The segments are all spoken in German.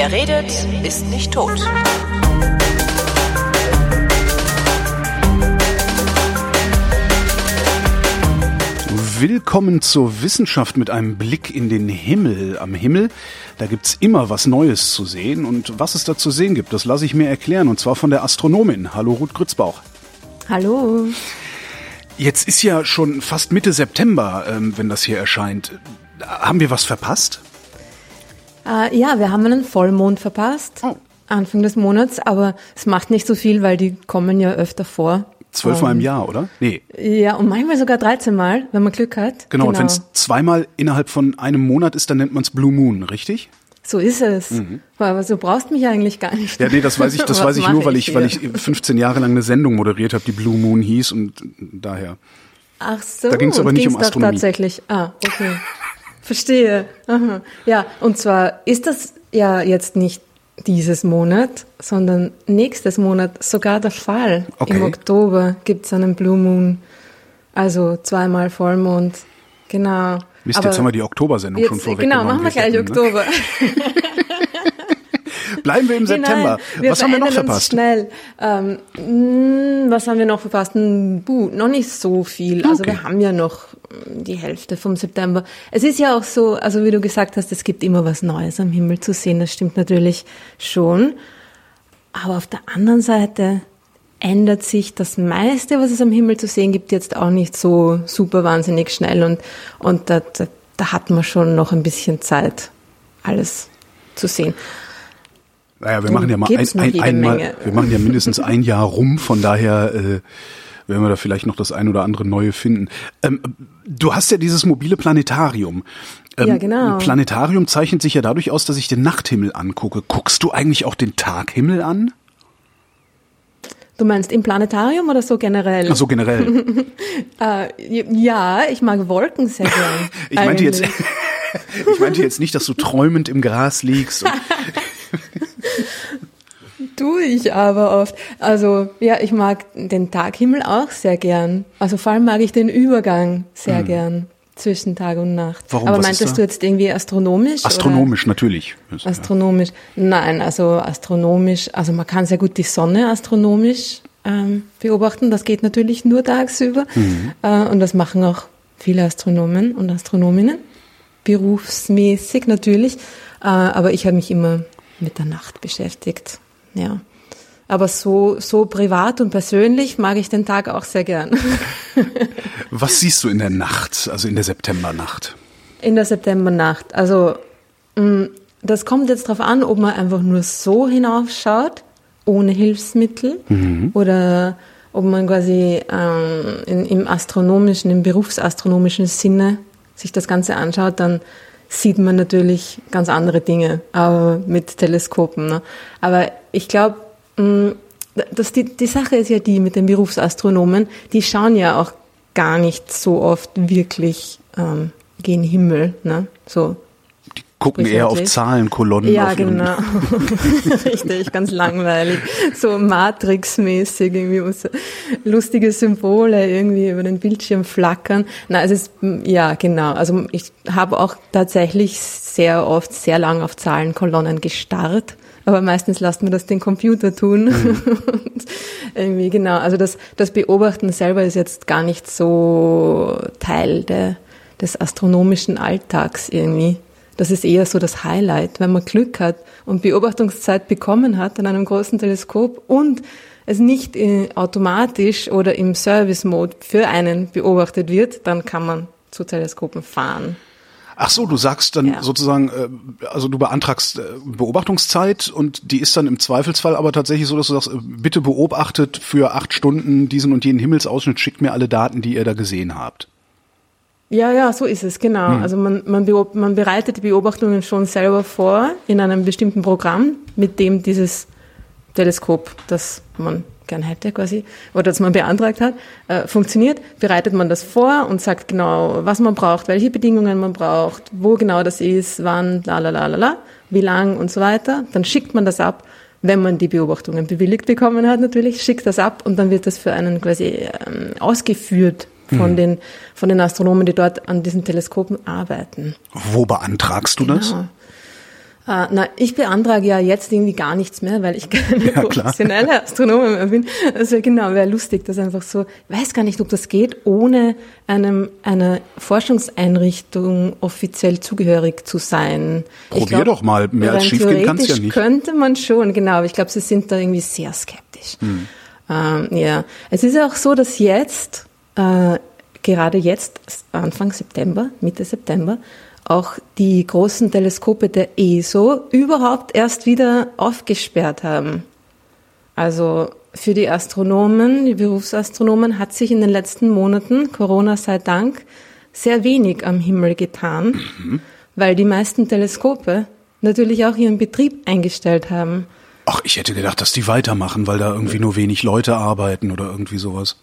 Wer redet, ist nicht tot. Willkommen zur Wissenschaft mit einem Blick in den Himmel. Am Himmel, da gibt's immer was Neues zu sehen. Und was es da zu sehen gibt, das lasse ich mir erklären. Und zwar von der Astronomin. Hallo Ruth Grützbauch. Hallo. Jetzt ist ja schon fast Mitte September, ähm, wenn das hier erscheint. Haben wir was verpasst? Äh, ja, wir haben einen Vollmond verpasst. Oh. Anfang des Monats, aber es macht nicht so viel, weil die kommen ja öfter vor. Zwölfmal im Jahr, oder? Nee. Ja, und manchmal sogar 13 Mal, wenn man Glück hat. Genau, und wenn es zweimal innerhalb von einem Monat ist, dann nennt man es Blue Moon, richtig? So ist es. Aber so brauchst mich eigentlich gar nicht. Ja, nee, das weiß ich, das weiß ich nur, weil ich, weil ich 15 Jahre lang eine Sendung moderiert habe, die Blue Moon hieß und daher. Ach so, Da ging's aber nicht um doch Astronomie. tatsächlich. Ah, okay. Verstehe. Aha. Ja, und zwar ist das ja jetzt nicht dieses Monat, sondern nächstes Monat sogar der Fall. Okay. Im Oktober gibt's einen Blue Moon, also zweimal Vollmond. Genau. Mist, Aber jetzt haben wir die Oktobersendung schon vorweg Genau, machen wir gleich Oktober. Bleiben wir im September. Nein, wir was haben wir noch verpasst? Schnell. Ähm, mh, was haben wir noch verpasst? Buh, noch nicht so viel. Also Okay. wir haben ja noch die Hälfte vom September. Es ist ja auch so, also wie du gesagt hast, es gibt immer was Neues am Himmel zu sehen. Das stimmt natürlich schon. Aber auf der anderen Seite ändert sich das meiste, was es am Himmel zu sehen gibt, jetzt auch nicht so super wahnsinnig schnell. Und, und da, da, da hat man schon noch ein bisschen Zeit, alles zu sehen. Naja, wir machen ja mal ein, ein, einmal, Menge. wir machen ja mindestens ein Jahr rum, von daher äh, werden wir da vielleicht noch das ein oder andere Neue finden. Ähm, du hast ja dieses mobile Planetarium. Ähm, Ja, genau. Planetarium zeichnet sich ja dadurch aus, dass ich den Nachthimmel angucke. Guckst du eigentlich auch den Taghimmel an? Du meinst im Planetarium oder so generell? Also generell. Äh, ja, ich mag Wolken sehr gern. Ich meinte jetzt, ich meinte jetzt nicht, dass du träumend im Gras liegst. Und, Tue ich aber oft. Also, ja, ich mag den Taghimmel auch sehr gern. Also vor allem mag ich den Übergang sehr gern zwischen Tag und Nacht. Hm. Warum? Aber Was meintest du jetzt irgendwie astronomisch? astronomisch natürlich. Oder? Astronomisch. Nein, also astronomisch, also man kann sehr gut die Sonne astronomisch ähm, beobachten. Das geht natürlich nur tagsüber. Mhm. Äh, und das machen auch viele Astronomen und Astronominnen. Berufsmäßig natürlich. Äh, aber ich habe mich immer mit der Nacht beschäftigt. Ja. Aber so, so privat und persönlich mag ich den Tag auch sehr gern. Was siehst du in der Nacht, also in der Septembernacht? In der Septembernacht. Also mh, das kommt jetzt darauf an, ob man einfach nur so hinaufschaut, ohne Hilfsmittel, oder ob man quasi ähm, in, im astronomischen, im berufsastronomischen Sinne sich das Ganze anschaut, dann sieht man natürlich ganz andere Dinge, aber mit Teleskopen. Ne? Aber ich glaube, das die, die Sache ist ja die mit den Berufsastronomen, die schauen ja auch gar nicht so oft wirklich ähm, gen Himmel, ne? So. Gucken eher auf. Zahlenkolonnen. Ja, auf genau. Richtig, ganz langweilig. So Matrix-mäßig, irgendwie wo so lustige Symbole irgendwie über den Bildschirm flackern. Na, es ist, ja, genau. Also ich habe auch tatsächlich sehr oft sehr lang auf Zahlenkolonnen gestarrt. Aber meistens lasst man das den Computer tun. Und irgendwie, genau. Also das, das Beobachten selber ist jetzt gar nicht so Teil der, des astronomischen Alltags irgendwie. Das ist eher so das Highlight, wenn man Glück hat und Beobachtungszeit bekommen hat an einem großen Teleskop und es nicht äh, automatisch oder im Service-Mode für einen beobachtet wird, dann kann man zu Teleskopen fahren. Ach so, du sagst dann Ja. sozusagen, äh, also du beantragst äh, Beobachtungszeit und die ist dann im Zweifelsfall aber tatsächlich so, dass du sagst, bitte beobachtet für acht Stunden diesen und jenen Himmelsausschnitt, schickt mir alle Daten, die ihr da gesehen habt. Ja, ja, so ist es, genau. Also man, man, man bereitet die Beobachtungen schon selber vor in einem bestimmten Programm, mit dem dieses Teleskop, das man gern hätte quasi, oder das man beantragt hat, äh, funktioniert, bereitet man das vor und sagt genau, was man braucht, welche Bedingungen man braucht, wo genau das ist, wann, la la la la la, wie lang und so weiter. Dann schickt man das ab, wenn man die Beobachtungen bewilligt bekommen hat natürlich, schickt das ab und dann wird das für einen quasi ähm, ausgeführt von, den, von den Astronomen, die dort an diesen Teleskopen arbeiten. Wo beantragst du das? Genau. Uh, na, ich beantrage ja jetzt irgendwie gar nichts mehr, weil ich keine ja, professionelle Astronomin mehr bin. Also genau, wäre lustig, das einfach so, ich weiß gar nicht, ob das geht, ohne einem, einer Forschungseinrichtung offiziell zugehörig zu sein. Probier glaub, doch mal, mehr als schiefgehen kann es ja nicht. könnte man schon, genau, aber ich glaube, sie sind da irgendwie sehr skeptisch. Hm. Uh, ja, es ist auch so, dass jetzt, uh, gerade jetzt, Anfang September, Mitte September, auch die großen Teleskope der ESO überhaupt erst wieder aufgesperrt haben. Also für die Astronomen, die Berufsastronomen hat sich in den letzten Monaten, Corona sei Dank, sehr wenig am Himmel getan, mhm. weil die meisten Teleskope natürlich auch ihren Betrieb eingestellt haben. Ach, ich hätte gedacht, dass die weitermachen, weil da irgendwie nur wenig Leute arbeiten oder irgendwie sowas.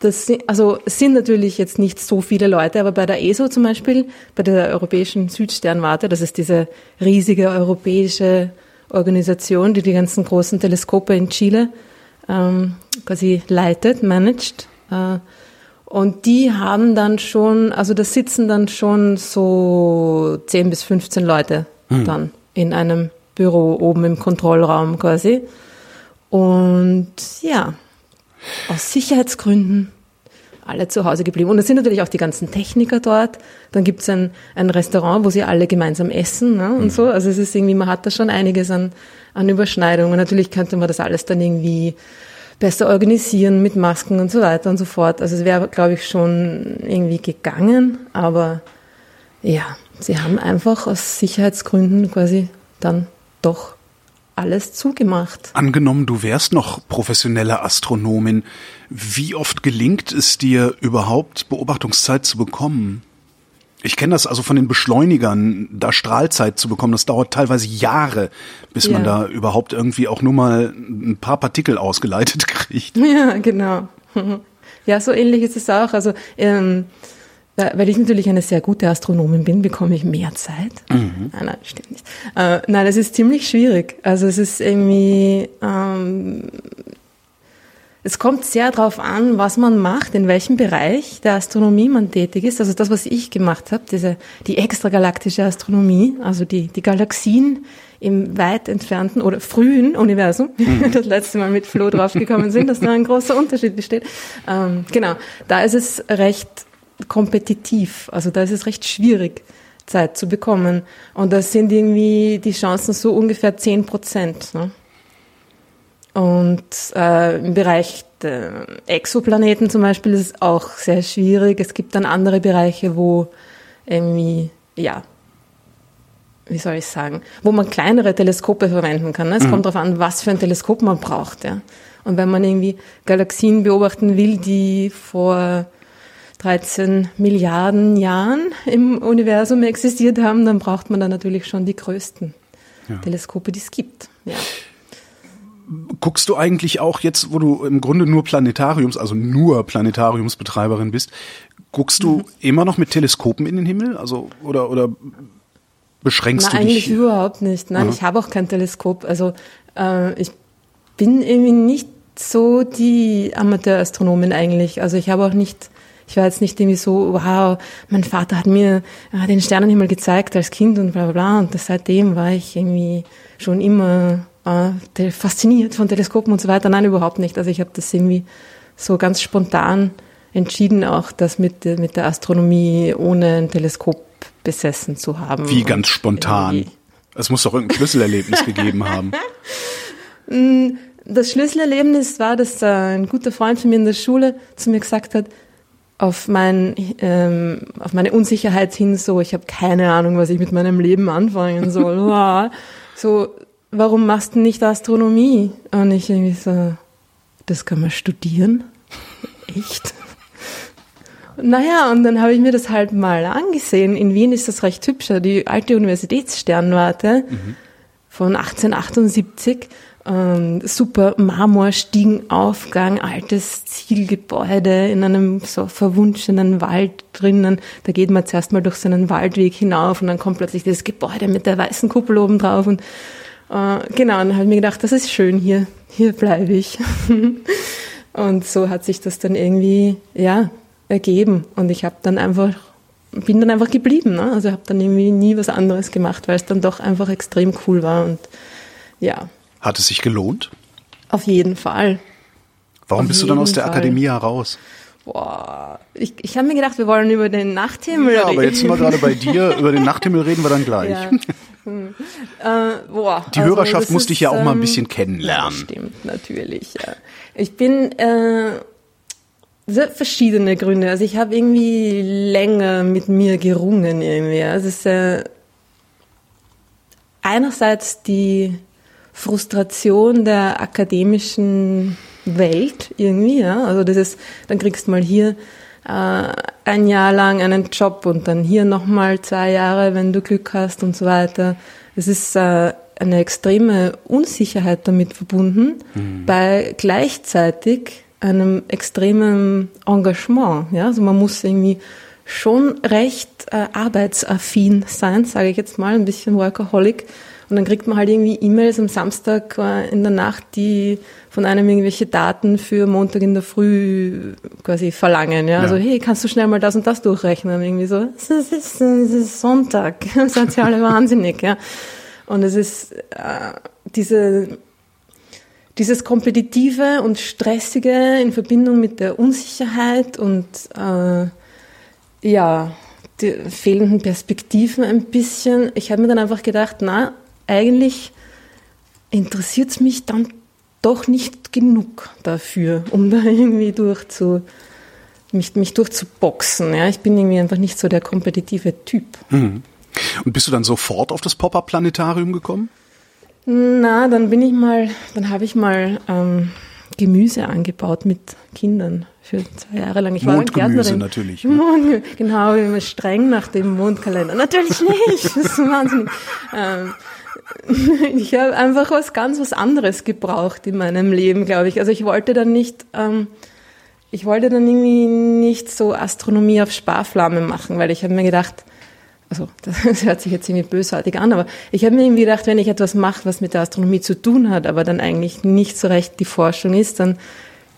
Das sind, also es sind natürlich jetzt nicht so viele Leute, aber bei der ESO zum Beispiel, bei der Europäischen Südsternwarte, das ist diese riesige europäische Organisation, die die ganzen großen Teleskope in Chile ähm, quasi leitet, managt. Äh, und die haben dann schon, also da sitzen dann schon so 10 bis 15 Leute hm. dann in einem Büro oben im Kontrollraum quasi. Und ja, aus Sicherheitsgründen alle zu Hause geblieben. Und es sind natürlich auch die ganzen Techniker dort. Dann gibt es ein, ein Restaurant, wo sie alle gemeinsam essen ne, und mhm. so. Also es ist irgendwie, man hat da schon einiges an, an Überschneidungen. Natürlich könnte man das alles dann irgendwie besser organisieren mit Masken und so weiter und so fort. Also es wäre, glaube ich, schon irgendwie gegangen. Aber ja, sie haben einfach aus Sicherheitsgründen quasi dann doch alles zugemacht. Angenommen, du wärst noch professionelle Astronomin. Wie oft gelingt es dir überhaupt, Beobachtungszeit zu bekommen? Ich kenne das also von den Beschleunigern, da Strahlzeit zu bekommen, das dauert teilweise Jahre, bis ja. man da überhaupt irgendwie auch nur mal ein paar Partikel ausgeleitet kriegt. Ja, genau. Ja, so ähnlich ist es auch. Also ähm, weil ich natürlich eine sehr gute Astronomin bin, bekomme ich mehr Zeit. Mhm. Nein, ah, nein, stimmt nicht. Äh, nein, es ist ziemlich schwierig. Also es ist irgendwie, ähm, es kommt sehr darauf an, was man macht, in welchem Bereich der Astronomie man tätig ist. Also das, was ich gemacht habe, diese, die extragalaktische Astronomie, also die, die Galaxien im weit entfernten oder frühen Universum, mhm. das letzte Mal mit Flo draufgekommen sind, dass da ein großer Unterschied besteht. Ähm, genau, da ist es recht kompetitiv. Also da ist es recht schwierig, Zeit zu bekommen. Und da sind irgendwie die Chancen so ungefähr 10 Prozent. Ne? Und äh, im Bereich der Exoplaneten zum Beispiel ist es auch sehr schwierig. Es gibt dann andere Bereiche, wo irgendwie, ja, wie soll ich sagen, wo man kleinere Teleskope verwenden kann. Ne? Es mhm. kommt darauf an, was für ein Teleskop man braucht. Ja? Und wenn man irgendwie Galaxien beobachten will, die vor 13 Milliarden Jahren im Universum existiert haben, dann braucht man da natürlich schon die größten ja. Teleskope, die es gibt. Ja. Guckst du eigentlich auch jetzt, wo du im Grunde nur Planetariums, also nur Planetariumsbetreiberin bist, guckst du mhm. immer noch mit Teleskopen in den Himmel? Also oder oder beschränkst Na, du dich? Eigentlich überhaupt nicht. Nein, Aha. ich habe auch kein Teleskop. Also äh, ich bin irgendwie nicht so die Amateurastronomin eigentlich. Also ich habe auch nicht ich war jetzt nicht irgendwie so, wow, mein Vater hat mir äh, den Sternenhimmel gezeigt als Kind und bla bla bla. Und seitdem war ich irgendwie schon immer äh, fasziniert von Teleskopen und so weiter. Nein, überhaupt nicht. Also ich habe das irgendwie so ganz spontan entschieden, auch das mit, mit der Astronomie ohne ein Teleskop besessen zu haben. Wie ganz spontan? Es muss doch irgendein Schlüsselerlebnis gegeben haben. Mm, das Schlüsselerlebnis war, dass ein guter Freund von mir in der Schule zu mir gesagt hat, auf, mein, ähm, auf meine Unsicherheit hin, so ich habe keine Ahnung, was ich mit meinem Leben anfangen soll. so, warum machst du nicht Astronomie? Und ich irgendwie so, das kann man studieren? Echt? Naja, und dann habe ich mir das halt mal angesehen. In Wien ist das recht hübscher, die alte Universitätssternwarte mhm. von 1878 ähm, super Marmorstiegenaufgang, altes Zielgebäude in einem so verwunschenen Wald drinnen. Da geht man zuerst mal durch so einen Waldweg hinauf und dann kommt plötzlich dieses Gebäude mit der weißen Kuppel oben drauf und äh, genau, und dann habe ich mir gedacht, das ist schön hier, hier bleibe ich. und so hat sich das dann irgendwie, ja, ergeben und ich habe dann einfach bin dann einfach geblieben. Ne? Also habe dann irgendwie nie was anderes gemacht, weil es dann doch einfach extrem cool war und ja. Hat es sich gelohnt? Auf jeden Fall. Warum Auf bist du dann aus der Fall. Akademie heraus? Boah, ich, ich habe mir gedacht, wir wollen über den Nachthimmel Ja, reden. aber jetzt sind wir gerade bei dir. Über den Nachthimmel reden wir dann gleich. Ja. Hm. Äh, boah, Die also Hörerschaft das muss dich ja auch mal ein ähm, bisschen Ja, kennenlernen. stimmt, natürlich. Ja. Ich bin äh, verschiedene Gründe. Also ich habe irgendwie länger mit mir gerungen irgendwie. Also es ist äh, einerseits die Frustration der akademischen Welt irgendwie, ja. Also das ist, dann kriegst du mal hier äh, ein Jahr lang einen Job und dann hier nochmal zwei Jahre, wenn du Glück hast und so weiter. Es ist äh, eine extreme Unsicherheit damit verbunden, bei gleichzeitig einem extremen Engagement. Ja? Also man muss irgendwie schon recht äh, arbeitsaffin sein, sage ich jetzt mal, ein bisschen Workaholic. Und dann kriegt man halt irgendwie E-Mails am Samstag äh, in der Nacht, die von einem irgendwelche Daten für Montag in der Früh quasi verlangen. Ja? Ja. Also, hey, kannst du schnell mal das und das durchrechnen? Irgendwie so, es ist, es ist, Sonntag, seid ihr alle wahnsinnig. Ja? Und es ist äh, diese, dieses Kompetitive und Stressige in Verbindung mit der Unsicherheit und äh, ja, die fehlenden Perspektiven ein bisschen. Ich habe mir dann einfach gedacht, na, eigentlich interessiert es mich dann doch nicht genug dafür, um da irgendwie durchzu, mich, mich durchzuboxen. Ja? Ich bin irgendwie einfach nicht so der kompetitive Typ. Und bist du dann sofort auf das Pop-Up-Planetarium gekommen? Na, dann bin ich mal, dann habe ich mal ähm, Gemüse angebaut mit Kindern für zwei Jahre lang. Ich war Mondgemüse Gärtnerin. natürlich. Mond, genau, immer streng nach dem Mondkalender. Natürlich nicht, das ist wahnsinnig. Ähm, ich habe einfach was ganz was anderes gebraucht in meinem Leben, glaube ich. Also ich wollte dann nicht, ähm, ich wollte dann irgendwie nicht so Astronomie auf Sparflamme machen, weil ich habe mir gedacht, also das hört sich jetzt irgendwie bösartig an, aber ich habe mir irgendwie gedacht, wenn ich etwas mache, was mit der Astronomie zu tun hat, aber dann eigentlich nicht so recht die Forschung ist, dann,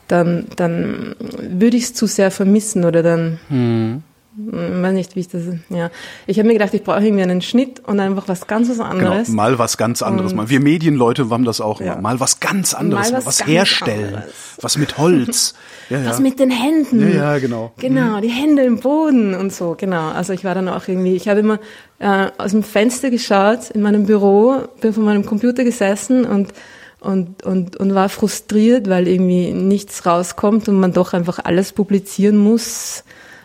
dann, dann würde ich es zu sehr vermissen oder dann, hm, weiß nicht, wie ich das, ja. Ich habe mir gedacht, ich brauche irgendwie einen Schnitt und einfach was ganz was Genau, anderes. mal was ganz anderes. Mal. Wir Medienleute haben das auch Ja. immer. Mal was ganz anderes, Mal was was, herstellen, anderes. was mit Holz. Ja, ja. Was mit den Händen. Ja, ja, genau. Genau, die Hände im Boden und so, genau. Also ich war dann auch irgendwie, ich habe immer äh, aus dem Fenster geschaut in meinem Büro, bin vor meinem Computer gesessen und, und, und, und war frustriert, weil irgendwie nichts rauskommt und man doch einfach alles publizieren muss,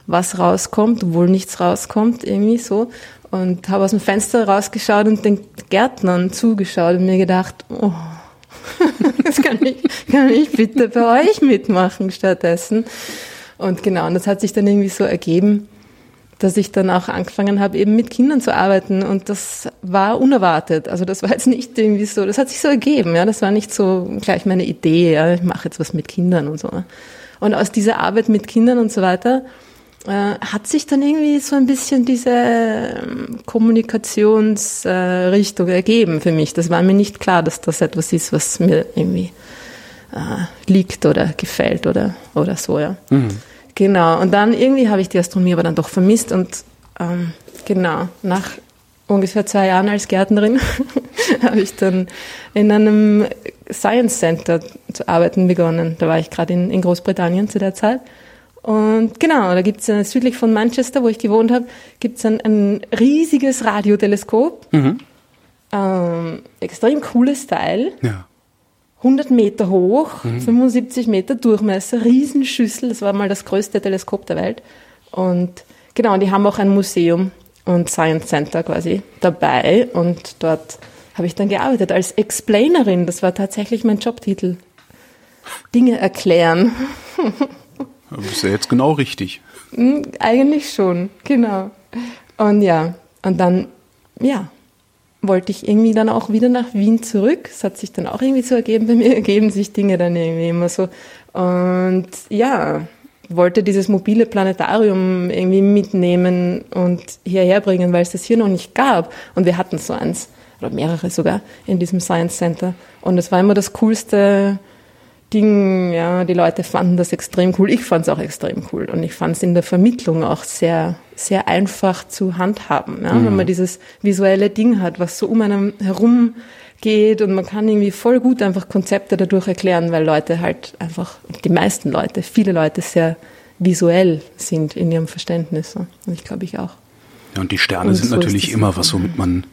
was rauskommt, obwohl nichts rauskommt, irgendwie so. Und habe aus dem Fenster rausgeschaut und den Gärtnern zugeschaut und mir gedacht, oh, das kann ich, kann ich bitte bei euch mitmachen stattdessen. Und genau, und das hat sich dann irgendwie so ergeben, dass ich dann auch angefangen habe, eben mit Kindern zu arbeiten. Und das war unerwartet. Also das war jetzt nicht irgendwie so, das hat sich so ergeben. Ja, das war nicht so gleich meine Idee. Ja, ich mache jetzt was mit Kindern und so. Und aus dieser Arbeit mit Kindern und so weiter äh, hat sich dann irgendwie so ein bisschen diese ähm, Kommunikationsrichtung äh, ergeben für mich. Das war mir nicht klar, dass das etwas ist, was mir irgendwie äh, liegt oder gefällt oder, oder so, ja. Genau. Und dann irgendwie habe ich die Astronomie aber dann doch vermisst und ähm, genau, nach ungefähr zwei Jahren als Gärtnerin habe ich dann in einem Science Center zu arbeiten begonnen. Da war ich gerade in, in Großbritannien zu der Zeit. Und genau, da gibt's äh, südlich von Manchester, wo ich gewohnt habe, gibt's ein, ein riesiges Radioteleskop. Ähm, extrem cooles Teil. Ja. 100 Meter hoch, 75 Meter Durchmesser, Riesenschüssel. Das war mal das größte Teleskop der Welt. Und genau, die haben auch ein Museum und Science Center quasi dabei. Und dort habe ich dann gearbeitet als Explainerin. Das war tatsächlich mein Jobtitel. Dinge erklären. Du bist ja jetzt genau richtig. Hm, Eigentlich schon, genau. Und ja, und dann, ja, wollte ich irgendwie dann auch wieder nach Wien zurück. Es hat sich dann auch irgendwie so ergeben, bei mir ergeben sich Dinge dann irgendwie immer so. Und ja, wollte dieses mobile Planetarium irgendwie mitnehmen und hierher bringen, weil es das hier noch nicht gab. Und wir hatten so eins, oder mehrere sogar, in diesem Science Center. Und es war immer das coolste Ding, ja, die Leute fanden das extrem cool. Ich fand es auch extrem cool. Und ich fand es in der Vermittlung auch sehr, sehr einfach zu handhaben, ja, mhm. wenn man dieses visuelle Ding hat, was so um einem herum geht und man kann irgendwie voll gut einfach Konzepte dadurch erklären, weil Leute halt einfach, die meisten Leute, viele Leute sehr visuell sind in ihrem Verständnis. Und ich glaube ich auch. Ja, und die Sterne und sind so natürlich immer was, womit man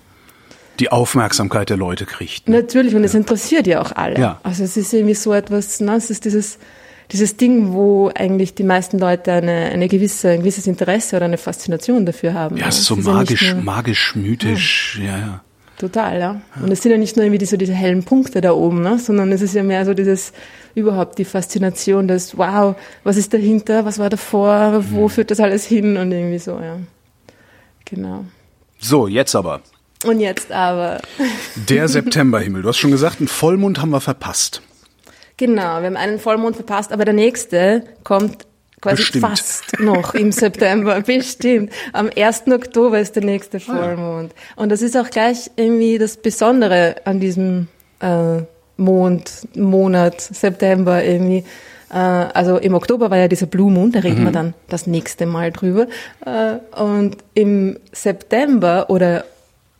die Aufmerksamkeit der Leute kriegt. Ne? Natürlich, und es interessiert ja auch alle. Ja. Also es ist irgendwie so etwas, ne, es ist dieses, dieses Ding, wo eigentlich die meisten Leute eine, eine gewisse, ein gewisses Interesse oder eine Faszination dafür haben. Ja, es ist so es magisch, ja nur, magisch, mythisch, ja, ja. ja. Total, ja. Und es sind ja nicht nur irgendwie diese, diese hellen Punkte da oben, ne, sondern es ist ja mehr so dieses, überhaupt die Faszination, das, wow, was ist dahinter, was war davor, wo mhm. führt das alles hin und irgendwie so, ja. Genau. So, jetzt aber. Und jetzt aber. Der Septemberhimmel. Du hast schon gesagt, einen Vollmond haben wir verpasst. Genau, wir haben einen Vollmond verpasst, aber der nächste kommt quasi Bestimmt. fast noch im September. Bestimmt. Am 1. Oktober ist der nächste Vollmond. Und das ist auch gleich irgendwie das Besondere an diesem äh, Mond, Monat, September irgendwie. Äh, also im Oktober war ja dieser Blue Moon, da reden mhm. wir dann das nächste Mal drüber. Äh, und im September oder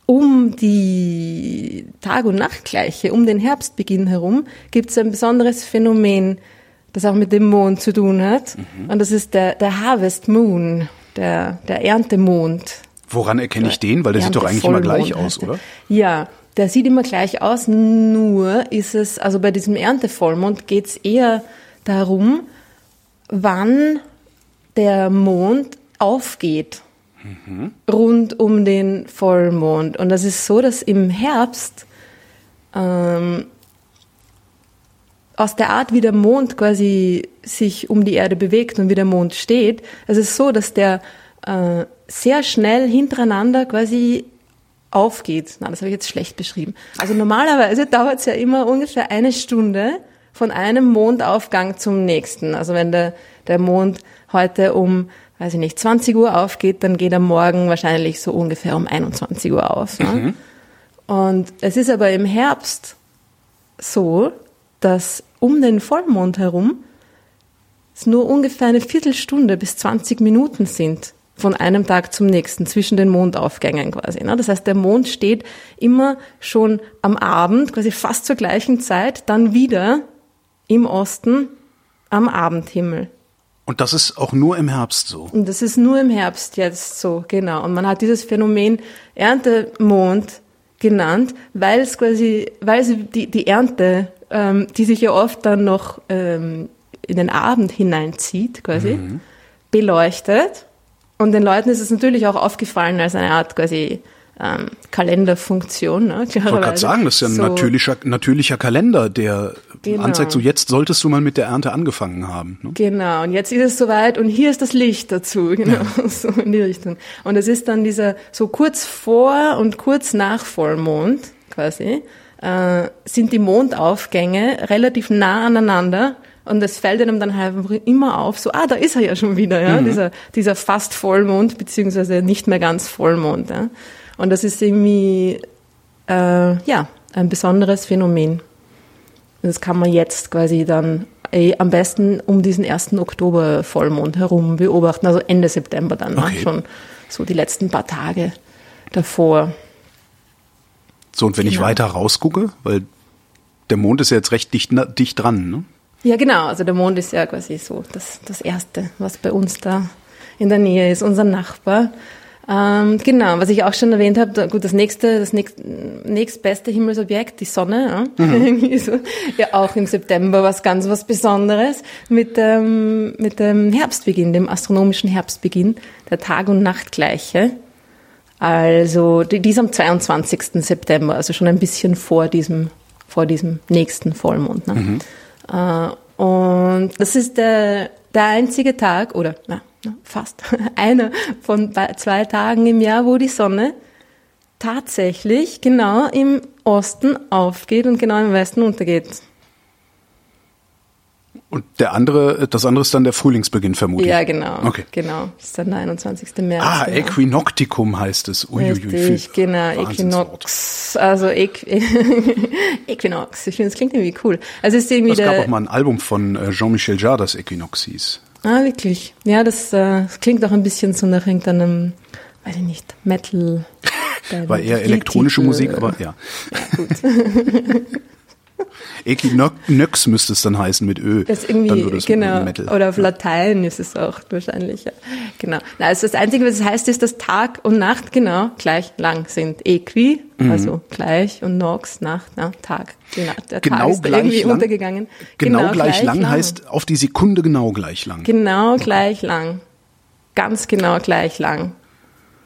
um die Tag- und Nachtgleiche, um den Herbstbeginn herum, gibt es ein besonderes Phänomen, das auch mit dem Mond zu tun hat. Mhm. Und das ist der, der Harvest Moon, der, der Erntemond. Woran erkenne ich den? Weil der sieht doch eigentlich immer gleich aus, oder? Ja, der sieht immer gleich aus, nur ist es, also bei diesem Erntevollmond geht es eher darum, wann der Mond aufgeht mhm. rund um den Vollmond. Und das ist so, dass im Herbst ähm, aus der Art, wie der Mond quasi sich um die Erde bewegt und wie der Mond steht, es ist so, dass der äh, sehr schnell hintereinander quasi aufgeht. Na, das habe ich jetzt schlecht beschrieben. Also normalerweise dauert es ja immer ungefähr eine Stunde von einem Mondaufgang zum nächsten. Also wenn der, der Mond heute um weiß ich nicht, 20 Uhr aufgeht, dann geht er morgen wahrscheinlich so ungefähr um 21 Uhr auf. Ne? Mhm. Und es ist aber im Herbst so, dass um den Vollmond herum es nur ungefähr eine Viertelstunde bis 20 Minuten sind von einem Tag zum nächsten zwischen den Mondaufgängen quasi. Ne? Das heißt, der Mond steht immer schon am Abend, quasi fast zur gleichen Zeit, dann wieder im Osten am Abendhimmel. Und das ist auch nur im Herbst so. Und das ist nur im Herbst jetzt so, genau. Und man hat dieses Phänomen Erntemond genannt, weil es quasi, weil sie die, die Ernte, ähm, die sich ja oft dann noch ähm, in den Abend hineinzieht, quasi, mhm. beleuchtet. Und den Leuten ist es natürlich auch aufgefallen als eine Art quasi ähm, Kalenderfunktion. Ne, ich wollte gerade sagen, das ist ja ein so, natürlicher, natürlicher Kalender, der genau. anzeigt, so jetzt solltest du mal mit der Ernte angefangen haben. Ne? Genau, und jetzt ist es soweit und hier ist das Licht dazu, genau, ja. so in die Richtung. Und es ist dann dieser, so kurz vor und kurz nach Vollmond quasi, äh, sind die Mondaufgänge relativ nah aneinander und es fällt einem dann halt immer auf, so, ah, da ist er ja schon wieder, ja, mhm. dieser, dieser fast Vollmond, beziehungsweise nicht mehr ganz Vollmond, ja. Und das ist irgendwie, äh, ja, ein besonderes Phänomen. Das kann man jetzt quasi dann eh, am besten um diesen 1. Oktober Vollmond herum beobachten, also Ende September dann, ne? okay. schon so die letzten paar Tage davor. So, und wenn genau. ich weiter rausgucke, weil der Mond ist ja jetzt recht dicht, dicht dran, ne? Ja, genau, also der Mond ist ja quasi so das, das Erste, was bei uns da in der Nähe ist, unser Nachbar. Ähm, genau, was ich auch schon erwähnt habe, gut, das nächste, das nächst, nächstbeste Himmelsobjekt, die Sonne, ja, mhm. so, ja auch im September was ganz was Besonderes mit, ähm, mit dem Herbstbeginn, dem astronomischen Herbstbeginn, der Tag- und Nachtgleiche. Also die, die ist am 22. September, also schon ein bisschen vor diesem, vor diesem nächsten Vollmond. Ne? Mhm. Äh, und das ist der, der einzige Tag, oder na, fast einer von zwei Tagen im Jahr, wo die Sonne tatsächlich genau im Osten aufgeht und genau im Westen untergeht. Und der andere, das andere ist dann der Frühlingsbeginn vermutlich. Ja, genau. Okay. Genau. Das ist dann der 21. März. Ah, genau. Äquinoctikum heißt es. Uiuiui, Richtig, genau. Equinox, also Equ Equinox, ich finde, das klingt irgendwie cool. Also es ist irgendwie Es gab auch mal ein Album von äh, Jean-Michel Jarre, das Equinox hieß. Ah, wirklich, ja, das, äh, das klingt auch ein bisschen so nach irgendeinem, weiß ich nicht, Metal. War eher elektronische Musik, aber ja. Equinox müsste es dann heißen mit Ö. Das ist irgendwie, dann würde es genau, Metal. oder auf Latein ist es auch wahrscheinlich, ja. Genau. Na, also das Einzige, was es heißt, ist, dass Tag und Nacht genau gleich lang sind. Equi, Mhm. also gleich, und Nox, Nacht, ja, Tag. Nacht, der Tag Genau ist da gleich irgendwie lang? untergegangen. Genau, gleich, lang, heißt auf die Sekunde genau gleich lang. Genau gleich lang. Ganz genau gleich lang.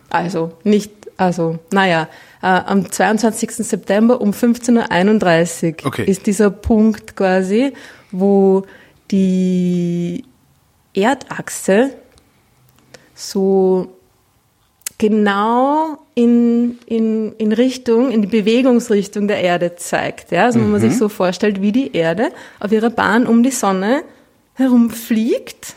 Also nicht, also, naja, am 22. September um 15.31 Uhr Okay. ist dieser Punkt quasi, wo die Erdachse so genau in, in, in Richtung, in die Bewegungsrichtung der Erde zeigt. Ja? Also wenn man sich so vorstellt, wie die Erde auf ihrer Bahn um die Sonne herumfliegt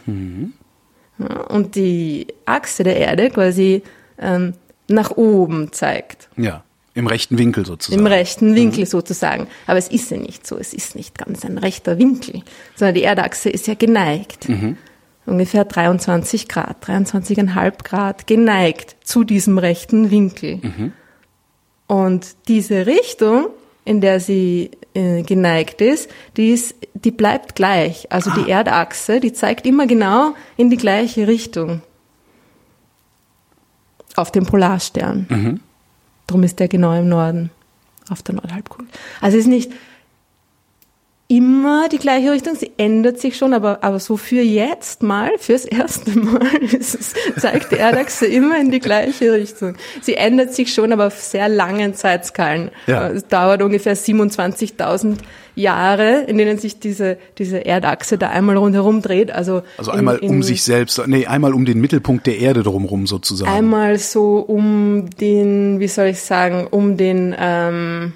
ja, und die Achse der Erde quasi ähm, nach oben zeigt. Ja, im rechten Winkel sozusagen. Im rechten Winkel sozusagen. Aber es ist ja nicht so. Es ist nicht ganz ein rechter Winkel, sondern die Erdachse ist ja geneigt. Ungefähr 23 Grad, 23,5 Grad geneigt zu diesem rechten Winkel. Und diese Richtung, in der sie äh, geneigt ist, die ist, die bleibt gleich. Also die Erdachse, die zeigt immer genau in die gleiche Richtung. Auf dem Polarstern. Drum ist der genau im Norden, auf der Nordhalbkugel. Also es ist nicht immer die gleiche Richtung, sie ändert sich schon, aber, aber so für jetzt mal, fürs erste Mal, es, zeigt die Erdachse immer in die gleiche Richtung. Sie ändert sich schon, aber auf sehr langen Zeitskalen. Ja. Es dauert ungefähr 27.000 Jahre, in denen sich diese, diese Erdachse da einmal rundherum dreht. Also, Also in- einmal in, um sich selbst, nee, einmal um den Mittelpunkt der Erde drumherum sozusagen. Einmal so um den, wie soll ich sagen, um den, ähm,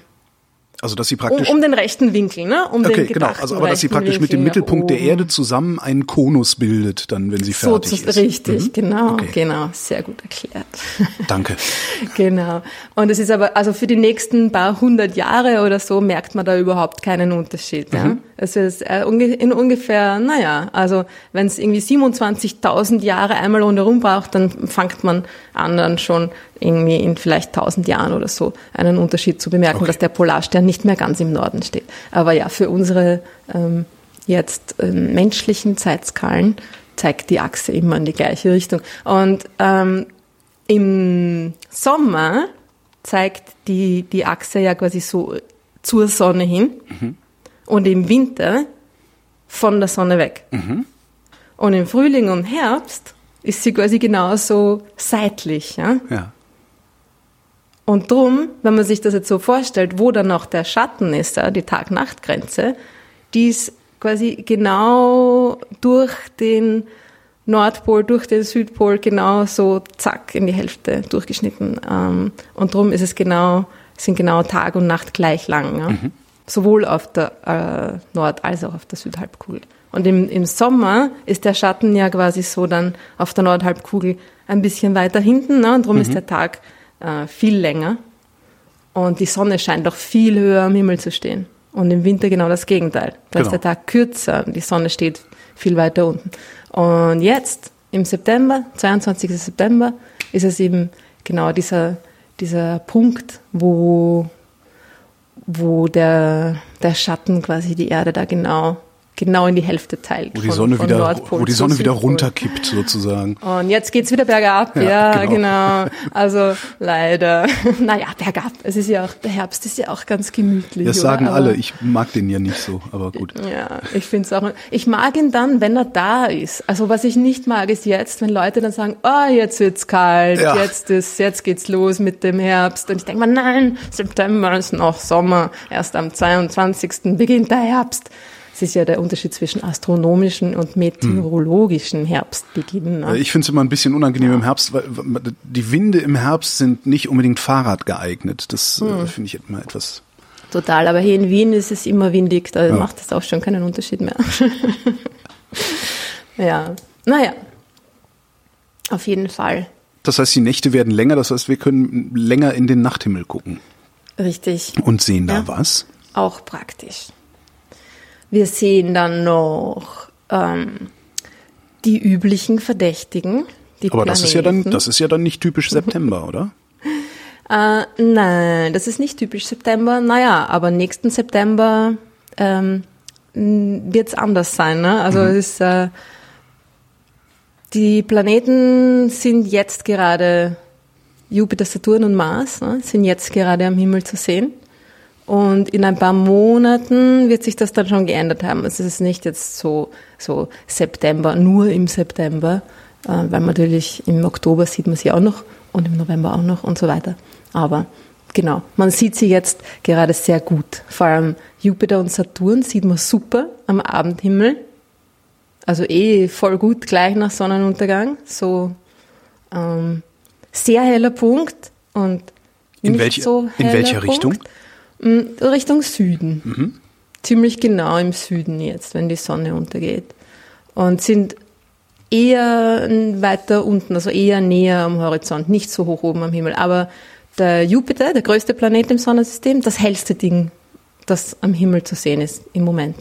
also dass sie um, praktisch um den rechten Winkel, ne? Um Okay, den genau. Also, aber dass sie praktisch mit dem Winkel Mittelpunkt der oben. Erde zusammen einen Konus bildet, dann, wenn sie So fertig zu, ist. richtig, Mhm. genau, Okay. genau, sehr gut erklärt. Danke. genau. Und es ist aber, also für die nächsten paar hundert Jahre oder so merkt man da überhaupt keinen Unterschied. Mhm. Ja? Es ist äh, in ungefähr, naja, also wenn es irgendwie 27.000 Jahre einmal rundherum braucht, dann fängt man an, dann schon irgendwie in vielleicht 1000 Jahren oder so einen Unterschied zu bemerken, Okay. dass der Polarstern nicht mehr ganz im Norden steht. Aber ja, für unsere ähm, jetzt ähm, menschlichen Zeitskalen zeigt die Achse immer in die gleiche Richtung. Und ähm, im Sommer zeigt die, die Achse ja quasi so zur Sonne hin und im Winter von der Sonne weg. Und im Frühling und Herbst ist sie quasi genauso seitlich. Ja? Ja. Und drum, wenn man sich das jetzt so vorstellt, wo dann noch der Schatten ist, ja, die Tag-Nacht-Grenze, die ist quasi genau durch den Nordpol, durch den Südpol genau so zack in die Hälfte durchgeschnitten. Ähm, und drum ist es genau, sind genau Tag und Nacht gleich lang. Ja? Sowohl auf der äh, Nord- als auch auf der Südhalbkugel. Und im, im Sommer ist der Schatten ja quasi so dann auf der Nordhalbkugel ein bisschen weiter hinten. Ne? Und drum ist der Tag äh, viel länger. Und die Sonne scheint auch viel höher am Himmel zu stehen. Und im Winter genau das Gegenteil. Da ist Genau. der Tag kürzer und die Sonne steht viel weiter unten. Und jetzt, im September, 22. September, ist es eben genau dieser, dieser Punkt, wo, wo der, der Schatten quasi die Erde da genau, genau in die Hälfte teilt. Wo die von- Sonne von wieder, Nordpol wo die Sonne wieder runterkippt sozusagen. Und jetzt geht's wieder bergab, Ja, ja, genau. genau. Also leider. Naja, bergab. Es ist ja auch, der Herbst ist ja auch ganz gemütlich. Das oder? sagen Aber- alle. Ich mag den ja nicht so, aber gut. Ja, ich finde es auch. Ich mag ihn dann, wenn er da ist. Also was ich nicht mag, ist jetzt, wenn Leute dann sagen, oh, jetzt wird's kalt, Ja. jetzt ist, jetzt geht's los mit dem Herbst. Und ich denke mir, nein, September ist noch Sommer. Erst am 22. beginnt der Herbst. Es ist ja der Unterschied zwischen astronomischen und meteorologischen Herbstbeginn. Ne? Ich finde es immer ein bisschen unangenehm im Herbst, weil die Winde im Herbst sind nicht unbedingt Fahrrad geeignet. Das Hm. äh, finde ich immer etwas Total, aber hier in Wien ist es immer windig, da ja. macht es auch schon keinen Unterschied mehr. ja, naja, auf jeden Fall. Das heißt, die Nächte werden länger, das heißt, wir können länger in den Nachthimmel gucken. Richtig. Und sehen da ja. was? Auch praktisch. Wir sehen dann noch ähm, die üblichen Verdächtigen. Aber das ist ja dann, das ist ja dann nicht typisch September, oder? Äh, nein, das ist nicht typisch September. Naja, aber nächsten September ähm, wird es anders sein. Ne? Also mhm. ist, äh, die Planeten sind jetzt gerade Jupiter, Saturn und Mars ne, sind jetzt gerade am Himmel zu sehen. Und in ein paar Monaten wird sich das dann schon geändert haben. Also es ist nicht jetzt so, so September, nur im September, äh, weil natürlich im Oktober sieht man sie auch noch und im November auch noch und so weiter. Aber genau, man sieht sie jetzt gerade sehr gut. Vor allem Jupiter und Saturn sieht man super am Abendhimmel. Also eh voll gut gleich nach Sonnenuntergang. So ähm, sehr heller Punkt und in, welche, so in welcher Punkt. Richtung? Mm, Richtung Süden. Mhm. Ziemlich genau im Süden jetzt, wenn die Sonne untergeht. Und sind eher weiter unten, also eher näher am Horizont, nicht so hoch oben am Himmel. Aber der Jupiter, der größte Planet im Sonnensystem, das hellste Ding, das am Himmel zu sehen ist im Moment.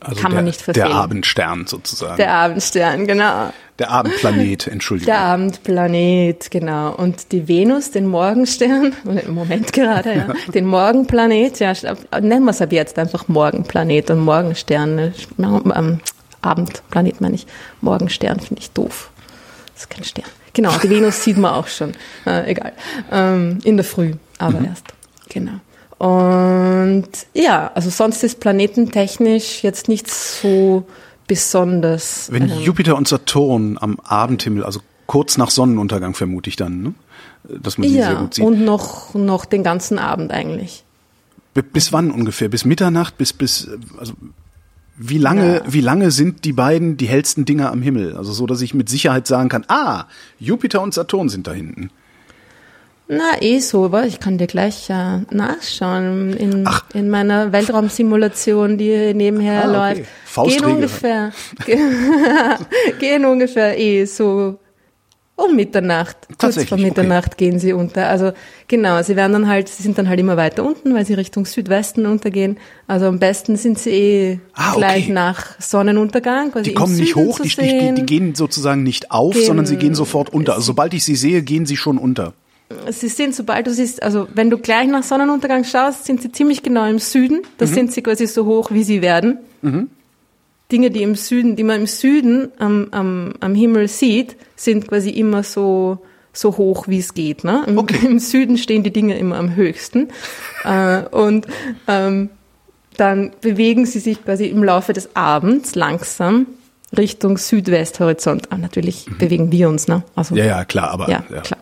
Also Kann der, man nicht verfehlen. Der Abendstern sozusagen. Der Abendstern, genau. Der Abendplanet, Entschuldigung. Der Abendplanet, genau. Und die Venus, den Morgenstern, im Moment gerade, ja, den Morgenplanet, ja, nennen wir es ab jetzt einfach Morgenplanet und Morgenstern. Ähm, Abendplanet meine ich. Morgenstern finde ich doof. Das ist kein Stern. Genau, die Venus sieht man auch schon. Äh, egal. Ähm, in der Früh, aber mhm. erst. Genau. Und ja, also sonst ist planetentechnisch jetzt nicht so besonders. Wenn ähm, Jupiter und Saturn am Abendhimmel, also kurz nach Sonnenuntergang vermute ich dann, ne? dass man sie ja, sehr gut sieht. Und noch, noch den ganzen Abend eigentlich. Bis wann ungefähr? Bis Mitternacht? Bis, bis, also wie lange, ja. wie lange sind die beiden die hellsten Dinger am Himmel? Also so, dass ich mit Sicherheit sagen kann, ah, Jupiter und Saturn sind da hinten. Na, eh so, aber ich kann dir gleich äh, nachschauen in, in meiner Weltraumsimulation, die nebenher ah, okay. läuft. Faustregel. Gehen ungefähr, gehen ungefähr eh so um Mitternacht. Kurz vor Mitternacht okay. gehen sie unter. Also genau, sie werden dann halt, sie sind dann halt immer weiter unten, weil sie Richtung Südwesten untergehen. Also am besten sind sie eh ah, gleich okay. nach Sonnenuntergang. Quasi die kommen nicht hoch, die, die, die, gehen sozusagen nicht auf, gehen, sondern sie gehen sofort unter. Also sobald ich sie sehe, gehen sie schon unter. Sie sind, sobald du siehst, also wenn du gleich nach Sonnenuntergang schaust, sind sie ziemlich genau im Süden. Da mhm. sind sie quasi so hoch, wie sie werden. Mhm. Dinge, die im Süden, die man im Süden am, am, am Himmel sieht, sind quasi immer so, so hoch, wie es geht. Ne? Im, okay. Im, Süden stehen die Dinge immer am höchsten. äh, und ähm, dann bewegen sie sich quasi im Laufe des Abends langsam Richtung Südwesthorizont. Ah, natürlich mhm. bewegen wir uns, ne? Also, ja, ja, klar, aber ja, ja. klar.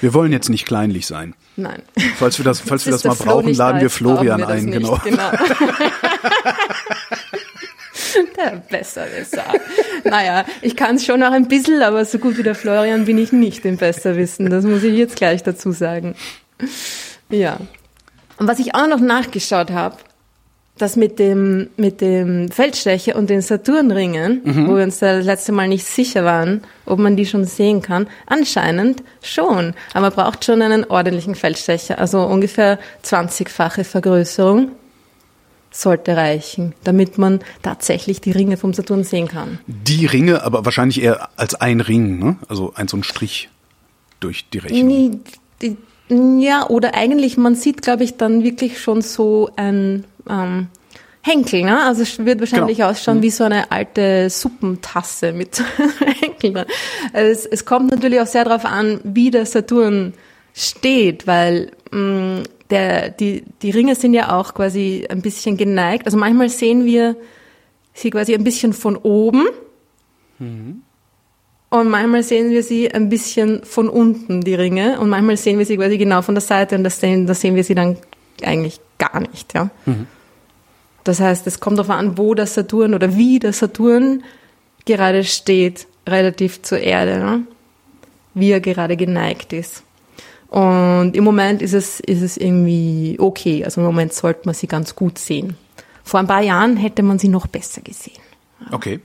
Wir wollen jetzt nicht kleinlich sein. Nein. Falls wir das, falls wir das mal brauchen, laden wir Florian wir ein, genau. genau. der bessere Sack. Naja, ich kann es schon auch ein bisschen, aber so gut wie der Florian bin ich nicht im Besserwissen. Das muss ich jetzt gleich dazu sagen. Ja. Und was ich auch noch nachgeschaut habe, das mit dem, mit dem Feldstecher und den Saturnringen, mhm. wo wir uns das letzte Mal nicht sicher waren, ob man die schon sehen kann, anscheinend schon. Aber man braucht schon einen ordentlichen Feldstecher, also ungefähr 20-fache Vergrößerung sollte reichen, damit man tatsächlich die Ringe vom Saturn sehen kann. Die Ringe, aber wahrscheinlich eher als ein Ring, ne? Also ein so ein Strich durch die Rechnung. Ja, oder eigentlich, man sieht, glaube ich, dann wirklich schon so ein ähm, Henkel, ne? Also es wird wahrscheinlich genau. ausschauen mhm. wie so eine alte Suppentasse mit Henkel. Es, es kommt natürlich auch sehr darauf an, wie der Saturn steht, weil mh, mm, der, die, die Ringe sind ja auch quasi ein bisschen geneigt. Also manchmal sehen wir sie quasi ein bisschen von oben. Mhm. Und manchmal sehen wir sie ein bisschen von unten, die Ringe. Und manchmal sehen wir sie quasi genau von der Seite und das sehen, das sehen wir sie dann eigentlich gar nicht. Ja? Mhm. Das heißt, es kommt darauf an, wo der Saturn oder wie der Saturn gerade steht, relativ zur Erde. Ne? Wie er gerade geneigt ist. Und im Moment ist es, ist es irgendwie okay. Also im Moment sollte man sie ganz gut sehen. Vor ein paar Jahren hätte man sie noch besser gesehen. Okay.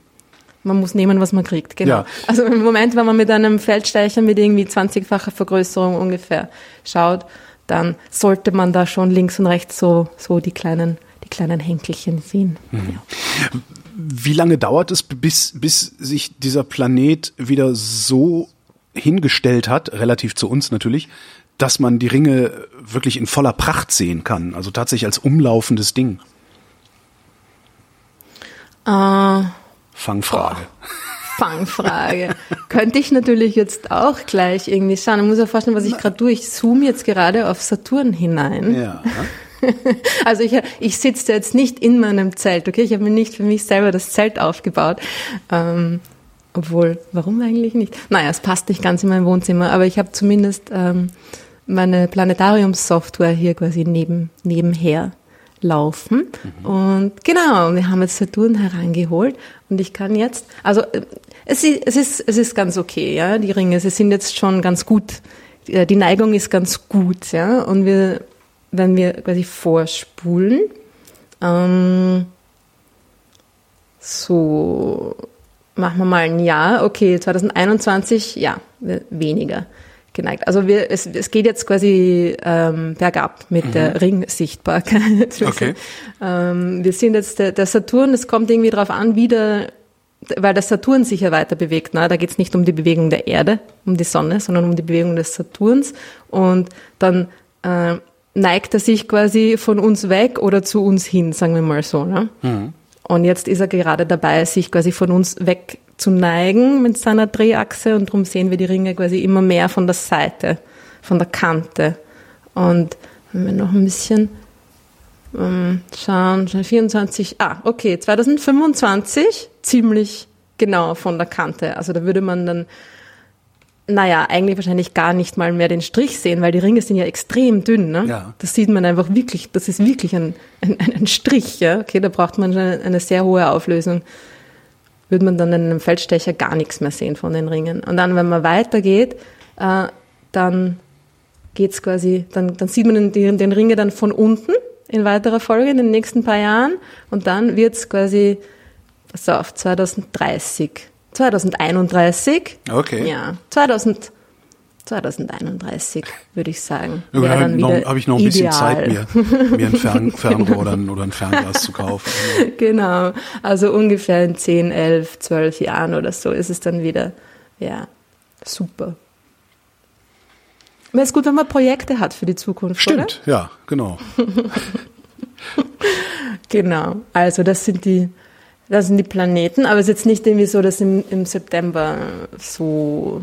Man muss nehmen, was man kriegt, genau. Ja. Also im Moment, wenn man mit einem Feldstecher mit irgendwie 20-facher Vergrößerung ungefähr schaut, dann sollte man da schon links und rechts so, so die kleinen, die kleinen Henkelchen sehen. Mhm. Wie lange dauert es, bis, bis sich dieser Planet wieder so hingestellt hat, relativ zu uns natürlich, dass man die Ringe wirklich in voller Pracht sehen kann, also tatsächlich als umlaufendes Ding? Äh, Fangfrage. Fangfrage. Könnte ich natürlich jetzt auch gleich irgendwie schauen. Ich muss ja vorstellen, was ich gerade tue. Ich zoome jetzt gerade auf Saturn hinein. Ja. Also ich, ich sitze jetzt nicht in meinem Zelt, okay? Ich habe mir nicht für mich selber das Zelt aufgebaut. Ähm, obwohl, warum eigentlich nicht? Naja, es passt nicht ganz in mein Wohnzimmer, aber ich habe zumindest ähm, meine Planetariumssoftware hier quasi neben, nebenher laufen. Mhm. Und genau, wir haben jetzt Saturn herangeholt und ich kann jetzt, also äh, es ist, es ist, es ist ganz okay, ja, die Ringe, sie sind jetzt schon ganz gut, äh, die Neigung ist ganz gut, ja, und wir wenn wir quasi vorspulen, ähm, so machen wir mal ein Jahr, okay, 2021, ja, weniger geneigt. Also wir, es, es geht jetzt quasi ähm, bergab mit mhm. der Ringsichtbarkeit. Okay. ähm, wir sind jetzt, der, der Saturn, es kommt irgendwie darauf an, wie der, weil der Saturn sich ja weiter bewegt. Ne? Da geht es nicht um die Bewegung der Erde, um die Sonne, sondern um die Bewegung des Saturns. Und dann äh, neigt er sich quasi von uns weg oder zu uns hin, sagen wir mal so. Ne? Mhm. Und jetzt ist er gerade dabei, sich quasi von uns weg zu neigen mit seiner Drehachse und darum sehen wir die Ringe quasi immer mehr von der Seite, von der Kante. Und wenn wir noch ein bisschen ähm, schauen, 24, ah, okay, 2025 ziemlich genau von der Kante. Also da würde man dann naja, eigentlich wahrscheinlich gar nicht mal mehr den Strich sehen, weil die Ringe sind ja extrem dünn. Ne? Ja. Das sieht man einfach wirklich, das ist wirklich ein, ein, ein Strich. Ja? Okay, da braucht man eine, eine sehr hohe Auflösung. Würde man dann in einem Feldstecher gar nichts mehr sehen von den Ringen. Und dann, wenn man weitergeht, äh, dann geht's quasi, dann, dann sieht man den, den Ringe dann von unten in weiterer Folge in den nächsten paar Jahren und dann wird's quasi, pass auf, 2030 2031. Okay. Ja, 2000, 2031 würde ich sagen. Ja, habe hab ich noch ein bisschen Zeit, mir, mir ein Fern, Fernrohr oder ein, oder ein Fernglas zu kaufen. Genau, also ungefähr in 10, 11, 12 Jahren oder so ist es dann wieder, ja, super. Wäre es gut, wenn man Projekte hat für die Zukunft, Stimmt, oder? ja, genau. genau, also das sind die das sind die Planeten, aber es ist jetzt nicht irgendwie so, dass im, im September so,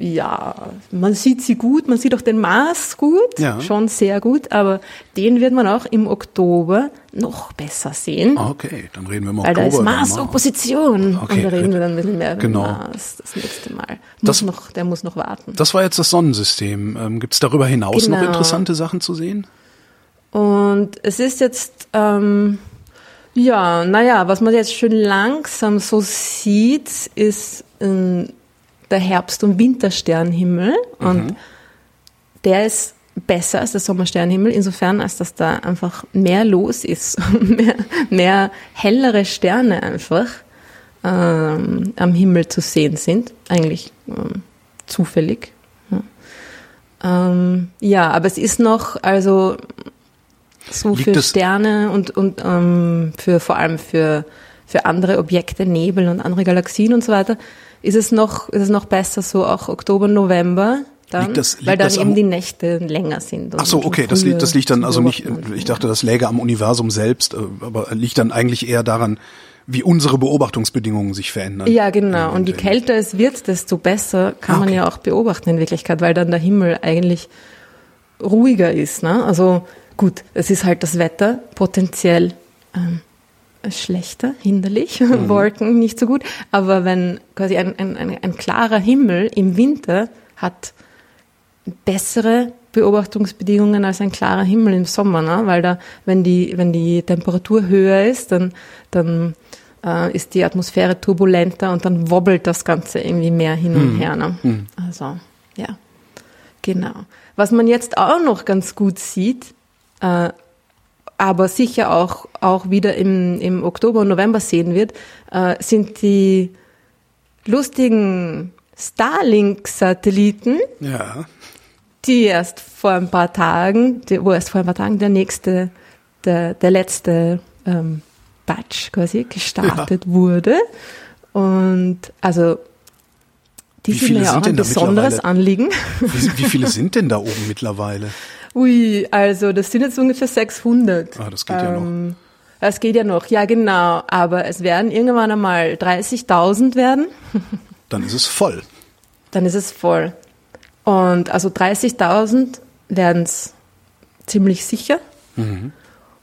ja, man sieht sie gut, man sieht auch den Mars gut, ja. schon sehr gut, aber den wird man auch im Oktober noch besser sehen. Ah, okay, dann reden wir im Oktober. Weil da ist Mars-Opposition okay, und da reden wir dann ein bisschen mehr über genau. Mars das nächste Mal. Muss das, noch, der muss noch warten. Das war jetzt das Sonnensystem. Ähm, Gibt es darüber hinaus genau. noch interessante Sachen zu sehen? Und es ist jetzt... Ähm, ja, naja, was man jetzt schön langsam so sieht, ist äh, der Herbst- und Wintersternhimmel. Mhm. Und der ist besser als der Sommersternhimmel, insofern, als dass da einfach mehr los ist, mehr, mehr hellere Sterne einfach ähm, am Himmel zu sehen sind. Eigentlich ähm, zufällig. Ja. Ähm, ja, aber es ist noch, also so Liegt für Sterne und, und ähm, für vor allem für, für andere Objekte, Nebel und andere Galaxien und so weiter, ist es noch, ist es noch besser so auch Oktober, November. Dann, das, weil dann eben die Nächte länger sind. Ach so, okay, das liegt, das liegt dann also nicht, ich dachte, das läge am Universum selbst, äh, aber liegt dann eigentlich eher daran, wie unsere Beobachtungsbedingungen sich verändern. Ja, genau. Und je kälter es wird, desto besser kann okay. man ja auch beobachten in Wirklichkeit, weil dann der Himmel eigentlich ruhiger ist. Ne? Also Gut, es ist halt das Wetter potenziell ähm, schlechter, hinderlich, mhm. Wolken nicht so gut. Aber wenn quasi ein, ein, ein, ein klarer Himmel im Winter hat bessere Beobachtungsbedingungen als ein klarer Himmel im Sommer, ne? weil da, wenn die, wenn die Temperatur höher ist, dann, dann äh, ist die Atmosphäre turbulenter und dann wobbelt das Ganze irgendwie mehr hin und mhm. her. Ne? Mhm. Also, ja. Genau. Was man jetzt auch noch ganz gut sieht, äh, aber sicher auch, auch wieder im, im Oktober und November sehen wird, äh, sind die lustigen Starlink-Satelliten, Ja. die erst vor ein paar Tagen, die, wo erst vor ein paar Tagen der nächste, der, der letzte ähm, Batch quasi gestartet wurde. Und also die sind mir ja auch ein besonderes? Anliegen. Wie, wie viele sind denn da oben mittlerweile? Ui, also das sind jetzt ungefähr 600. Ah, das geht ja noch. Ähm, Das geht ja noch, ja genau. Aber es werden irgendwann einmal 30.000 werden. Dann ist es voll. Dann ist es voll. Und also 30.000 werden es ziemlich sicher. Mhm.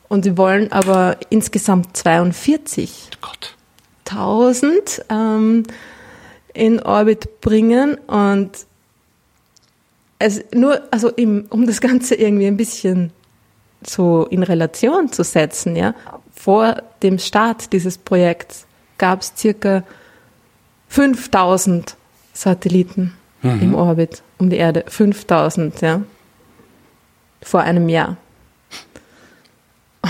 Und sie wollen aber insgesamt 42.000 Gott. ähm, in Orbit bringen. Und es nur, also im, um das Ganze irgendwie ein bisschen so in Relation zu setzen, ja, vor dem Start dieses Projekts gab es circa 5000 Satelliten im Orbit um die Erde. 5000, ja. Vor einem Jahr.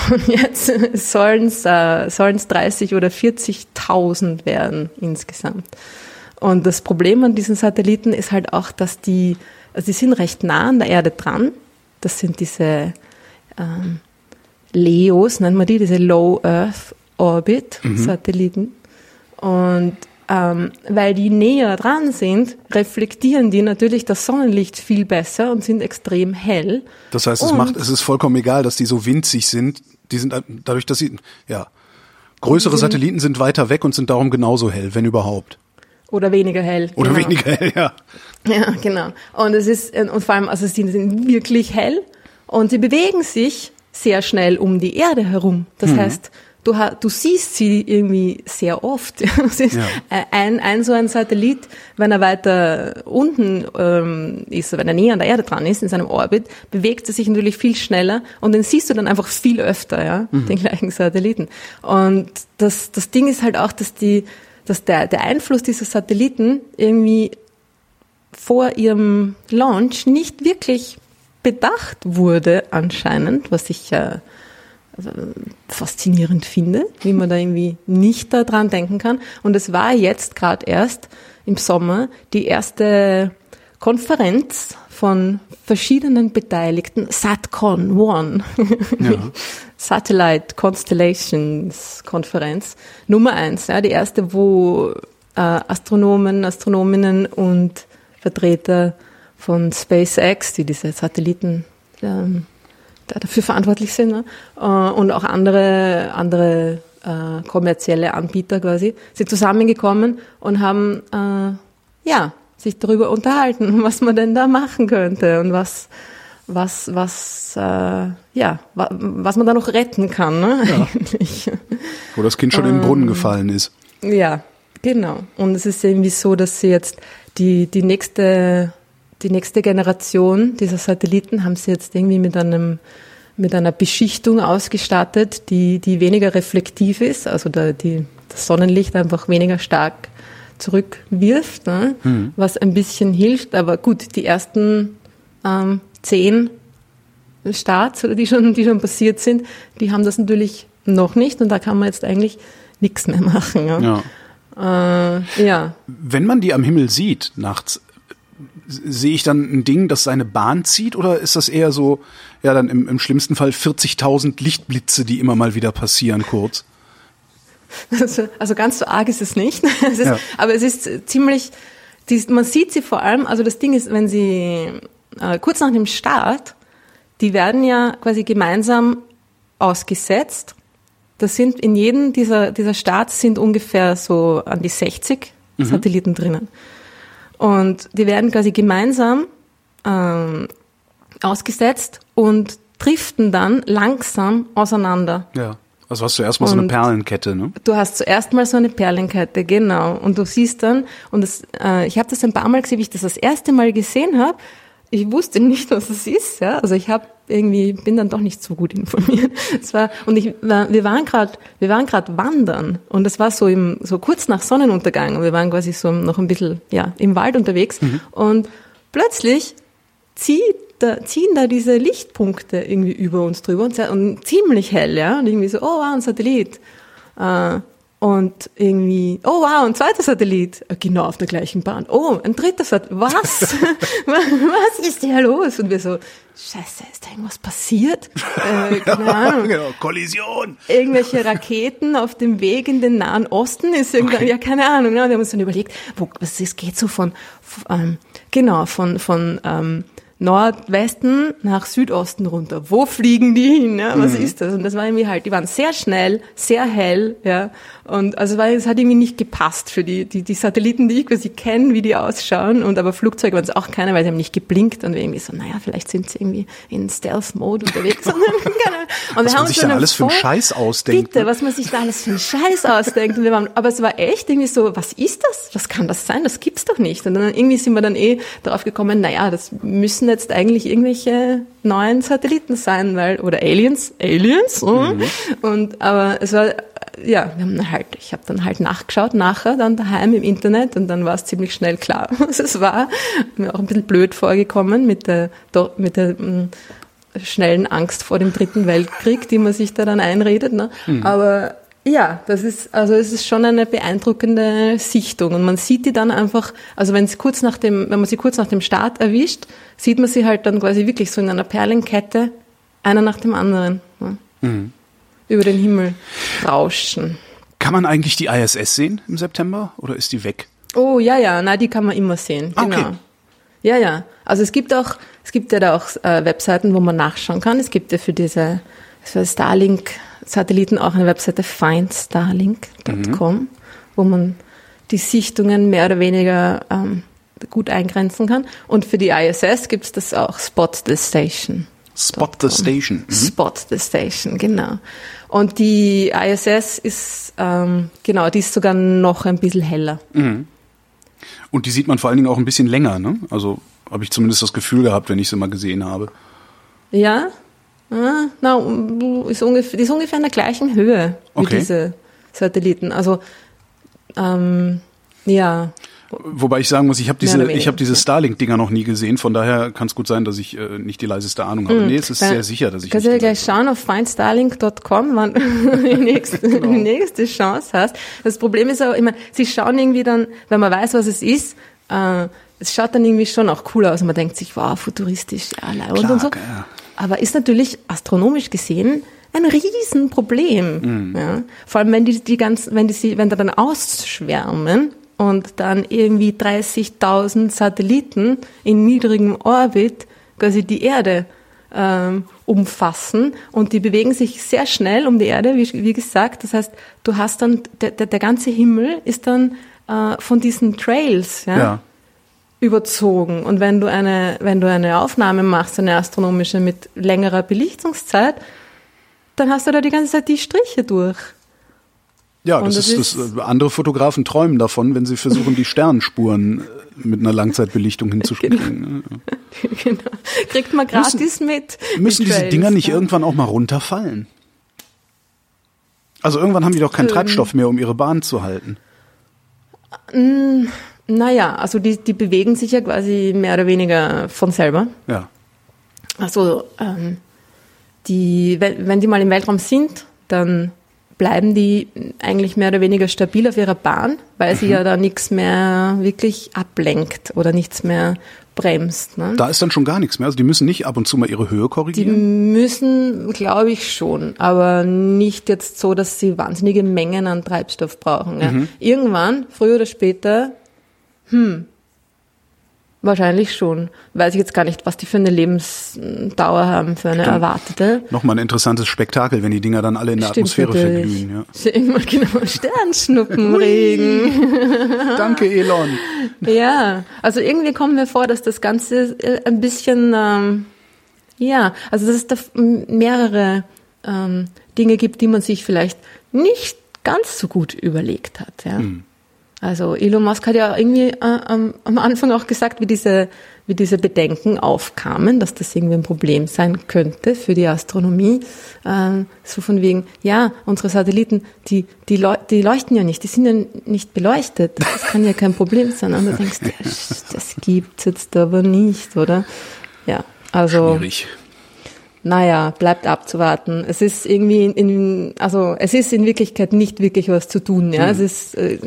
Und jetzt sollen es äh, sollen's 30 oder 40.000 werden insgesamt. Und das Problem an diesen Satelliten ist halt auch, dass die, also die sind recht nah an der Erde dran. Das sind diese ähm, LEOs, nennt man die, diese Low Earth Orbit Satelliten. Und ähm, weil die näher dran sind, reflektieren die natürlich das Sonnenlicht viel besser und sind extrem hell. Das heißt, es macht, es ist vollkommen egal, dass die so winzig sind. Die sind dadurch, dass sie, ja, größere Satelliten sind weiter weg und sind darum genauso hell, wenn überhaupt. Oder weniger hell. Oder genau. weniger hell, ja. Ja, genau. Und es ist, und vor allem, also sie sind wirklich hell und sie bewegen sich sehr schnell um die Erde herum. Das heißt, du, du siehst sie irgendwie sehr oft. Ja. äh, ein, ein so ein Satellit, wenn er weiter unten ähm, ist, wenn er näher an der Erde dran ist, in seinem Orbit, bewegt er sich natürlich viel schneller und den siehst du dann einfach viel öfter, ja, den gleichen Satelliten. Und das, das Ding ist halt auch, dass die, dass der, der Einfluss dieser Satelliten irgendwie vor ihrem Launch nicht wirklich bedacht wurde anscheinend, was ich äh, faszinierend finde, wie man da irgendwie nicht daran denken kann. Und es war jetzt gerade erst im Sommer die erste Konferenz von verschiedenen Beteiligten, SATCON One, Ja. Satellite Constellations Konferenz Nummer eins, ja, die erste, wo äh, Astronomen, Astronominnen und Vertreter von SpaceX, die diese Satelliten ähm, da dafür verantwortlich sind, ne? äh, und auch andere, andere äh, kommerzielle Anbieter quasi, sind zusammengekommen und haben äh, ja, sich darüber unterhalten, was man denn da machen könnte und was, was, was, äh, ja, wa, was man da noch retten kann, ne? Eigentlich. Wo das Kind schon in den Ähm. Brunnen gefallen ist. Ja, genau. Und es ist irgendwie so, dass sie jetzt die, die nächste, die nächste Generation dieser Satelliten haben sie jetzt irgendwie mit einem, mit einer Beschichtung ausgestattet, die, die weniger reflektiv ist, also da, die, das Sonnenlicht einfach weniger stark zurückwirft, ne? was ein bisschen hilft. Aber gut, die ersten ähm, zehn Starts, oder die schon, die schon passiert sind, die haben das natürlich noch nicht und da kann man jetzt eigentlich nichts mehr machen. Ja. Ja. Äh, ja, Wenn man die am Himmel sieht, nachts, sehe ich dann ein Ding, das seine Bahn zieht oder ist das eher so, ja, dann im, im schlimmsten Fall 40.000 Lichtblitze, die immer mal wieder passieren, kurz? Also, also ganz so arg ist es nicht. Es ist, Ja. Aber es ist ziemlich, man sieht sie vor allem, also das Ding ist, wenn sie äh, kurz nach dem Start, die werden ja quasi gemeinsam ausgesetzt. Das sind in jedem dieser, dieser Starts sind ungefähr so an die 60 Satelliten drinnen. Und die werden quasi gemeinsam ähm, ausgesetzt und driften dann langsam auseinander. Ja. Also hast du erstmal so eine Perlenkette, ne? Du hast zuerst mal so eine Perlenkette, genau. Und du siehst dann, und das, äh, ich habe das ein paar Mal gesehen, wie ich das das erste Mal gesehen habe. Ich wusste nicht, was es ist. Ja? Also ich habe irgendwie bin dann doch nicht so gut informiert. Es war und ich wir waren gerade wir waren gerade wandern und es war so im so kurz nach Sonnenuntergang und wir waren quasi so noch ein bisschen ja im Wald unterwegs und plötzlich zieht da, ziehen da diese Lichtpunkte irgendwie über uns drüber und, und ziemlich hell, ja. Und irgendwie so, oh wow, ein Satellit. Äh, und irgendwie, oh wow, ein zweiter Satellit, äh, genau auf der gleichen Bahn. Oh, ein dritter Satellit, was? was ist hier los? Und wir so, scheiße, ist da irgendwas passiert? Äh, keine Ahnung. genau, Kollision. Irgendwelche Raketen auf dem Weg in den Nahen Osten ist irgendwann, Okay. ja keine Ahnung. Ne? Wir haben uns dann überlegt, wo, was es geht so von, ähm, genau, von, von ähm, Nordwesten nach Südosten runter. Wo fliegen die hin? Ja? Was ist das? Und das war irgendwie halt, die waren sehr schnell, sehr hell, ja. Und also weil es hat irgendwie nicht gepasst für die, die, die Satelliten, die ich quasi kenne, wie die ausschauen. Und aber Flugzeuge waren es auch keine, weil sie haben nicht geblinkt und wir irgendwie so, naja, vielleicht sind sie irgendwie in Stealth-Mode unterwegs. Und. Und wir Was haben man sich da alles für einen Scheiß ausdenkt. Bitte, ne? was man sich da alles für einen Scheiß ausdenkt. Und wir waren, aber es war echt irgendwie so, was ist das? Was kann das sein? Das gibt's doch nicht. Und dann irgendwie sind wir dann eh darauf gekommen, naja, das müssen jetzt eigentlich irgendwelche neuen Satelliten sein, weil, oder Aliens, Aliens, mhm. und, aber es war, ja, wir haben halt, ich habe dann halt nachgeschaut, nachher dann daheim im Internet und dann war es ziemlich schnell klar, was es war. Mir auch ein bisschen blöd vorgekommen mit der, mit der, mm, schnellen Angst vor dem Dritten Weltkrieg, die man sich da dann einredet. Ne? Aber ja, das ist, also es ist schon eine beeindruckende Sichtung und man sieht die dann einfach, also wenn es kurz nach dem, wenn man sie kurz nach dem Start erwischt, sieht man sie halt dann quasi wirklich so in einer Perlenkette, einer nach dem anderen, ne? über den Himmel rauschen. Kann man eigentlich die ISS sehen im September oder ist die weg? Oh, ja, ja, na, die kann man immer sehen, Ah, genau. okay. Ja, ja. Also es gibt auch, es gibt ja da auch äh, Webseiten, wo man nachschauen kann. Es gibt ja für diese für Starlink-Satelliten auch eine Webseite findstarlink.com, wo man die Sichtungen mehr oder weniger ähm, gut eingrenzen kann. Und für die ISS gibt es das auch Spot the Station. Spot the Station. Mhm. Spot the Station, genau. Und die ISS ist, ähm, genau, die ist sogar noch ein bisschen heller. Und die sieht man vor allen Dingen auch ein bisschen länger, ne? Also habe ich zumindest das Gefühl gehabt, wenn ich sie mal gesehen habe. Ja? Ah, na, ist ungefähr, die ist ungefähr in der gleichen Höhe wie Okay. diese Satelliten. Also, ähm, ja. Wobei ich sagen muss, ich habe diese, ich habe diese. Starlink-Dinger noch nie gesehen, von daher kann es gut sein, dass ich äh, nicht die leiseste Ahnung habe. Nee, es ist sehr sicher, dass ich Kannst du ja gleich schauen auf findstarlink.com, wann du die nächste, Genau. die nächste Chance hast. Das Problem ist aber immer, sie schauen irgendwie dann, wenn man weiß, was es ist, äh, es schaut dann irgendwie schon auch cool aus und man denkt sich, wow, futuristisch, ja, Klar, und so. ja. Aber ist natürlich astronomisch gesehen ein Riesenproblem. Mhm. Ja? Vor allem, wenn die, die ganz, wenn die, sie- wenn da dann ausschwärmen und dann irgendwie 30.000 Satelliten in niedrigem Orbit quasi die Erde ähm, umfassen und die bewegen sich sehr schnell um die Erde, wie, wie gesagt. Das heißt, du hast dann, der, der, der ganze Himmel ist dann äh, von diesen Trails, ja, Ja. Überzogen. Und wenn du eine, wenn du eine Aufnahme machst, eine astronomische mit längerer Belichtungszeit, dann hast du da die ganze Zeit die Striche durch. Ja, das das ist, das, äh, andere Fotografen träumen davon, wenn sie versuchen, die Sternenspuren äh, mit einer Langzeitbelichtung hinzuspielen. genau. Kriegt man gratis mit. Müssen mit diese Trails, Dinger nicht ja. irgendwann auch mal runterfallen? Also irgendwann haben die doch Ähm. keinen Treibstoff mehr, um ihre Bahn zu halten. Naja, also die, die bewegen sich ja quasi mehr oder weniger von selber. Ja. Also ähm, die, wenn, die mal im Weltraum sind, dann bleiben die eigentlich mehr oder weniger stabil auf ihrer Bahn, weil sie ja da nichts mehr wirklich ablenkt oder nichts mehr bremst. Ne? Da ist dann schon gar nichts mehr. Also die müssen nicht ab und zu mal ihre Höhe Die korrigieren. müssen, glaube ich, schon, aber nicht jetzt so, dass sie wahnsinnige Mengen an Treibstoff brauchen. Ja. Irgendwann, früher oder später, hm, wahrscheinlich schon. Weiß ich jetzt gar nicht, was die für eine Lebensdauer haben, für eine erwartete. Nochmal ein interessantes Spektakel, wenn die Dinger dann alle in der Stimmt Atmosphäre natürlich. verglühen. Ja. Immer genau, Sternschnuppenregen. Danke, Elon. Ja, also irgendwie kommt mir vor, dass das Ganze äh, ein bisschen, ähm, ja, also dass es da mehrere ähm, Dinge gibt, die man sich vielleicht nicht ganz so gut überlegt hat. Ja. Also Elon Musk hat ja irgendwie äh, am, am Anfang auch gesagt, wie diese, wie diese Bedenken aufkamen, dass das irgendwie ein Problem sein könnte für die Astronomie. Ähm, so von wegen, ja, unsere Satelliten, die, die, leu die leuchten ja nicht, die sind ja nicht beleuchtet. Das kann ja kein Problem sein. Und du denkst, ja, das gibt's jetzt aber nicht, oder? Ja, also. Schwierig. Naja, bleibt abzuwarten. Es ist irgendwie in, in also es ist in Wirklichkeit nicht wirklich was zu tun. Ja, es ist äh,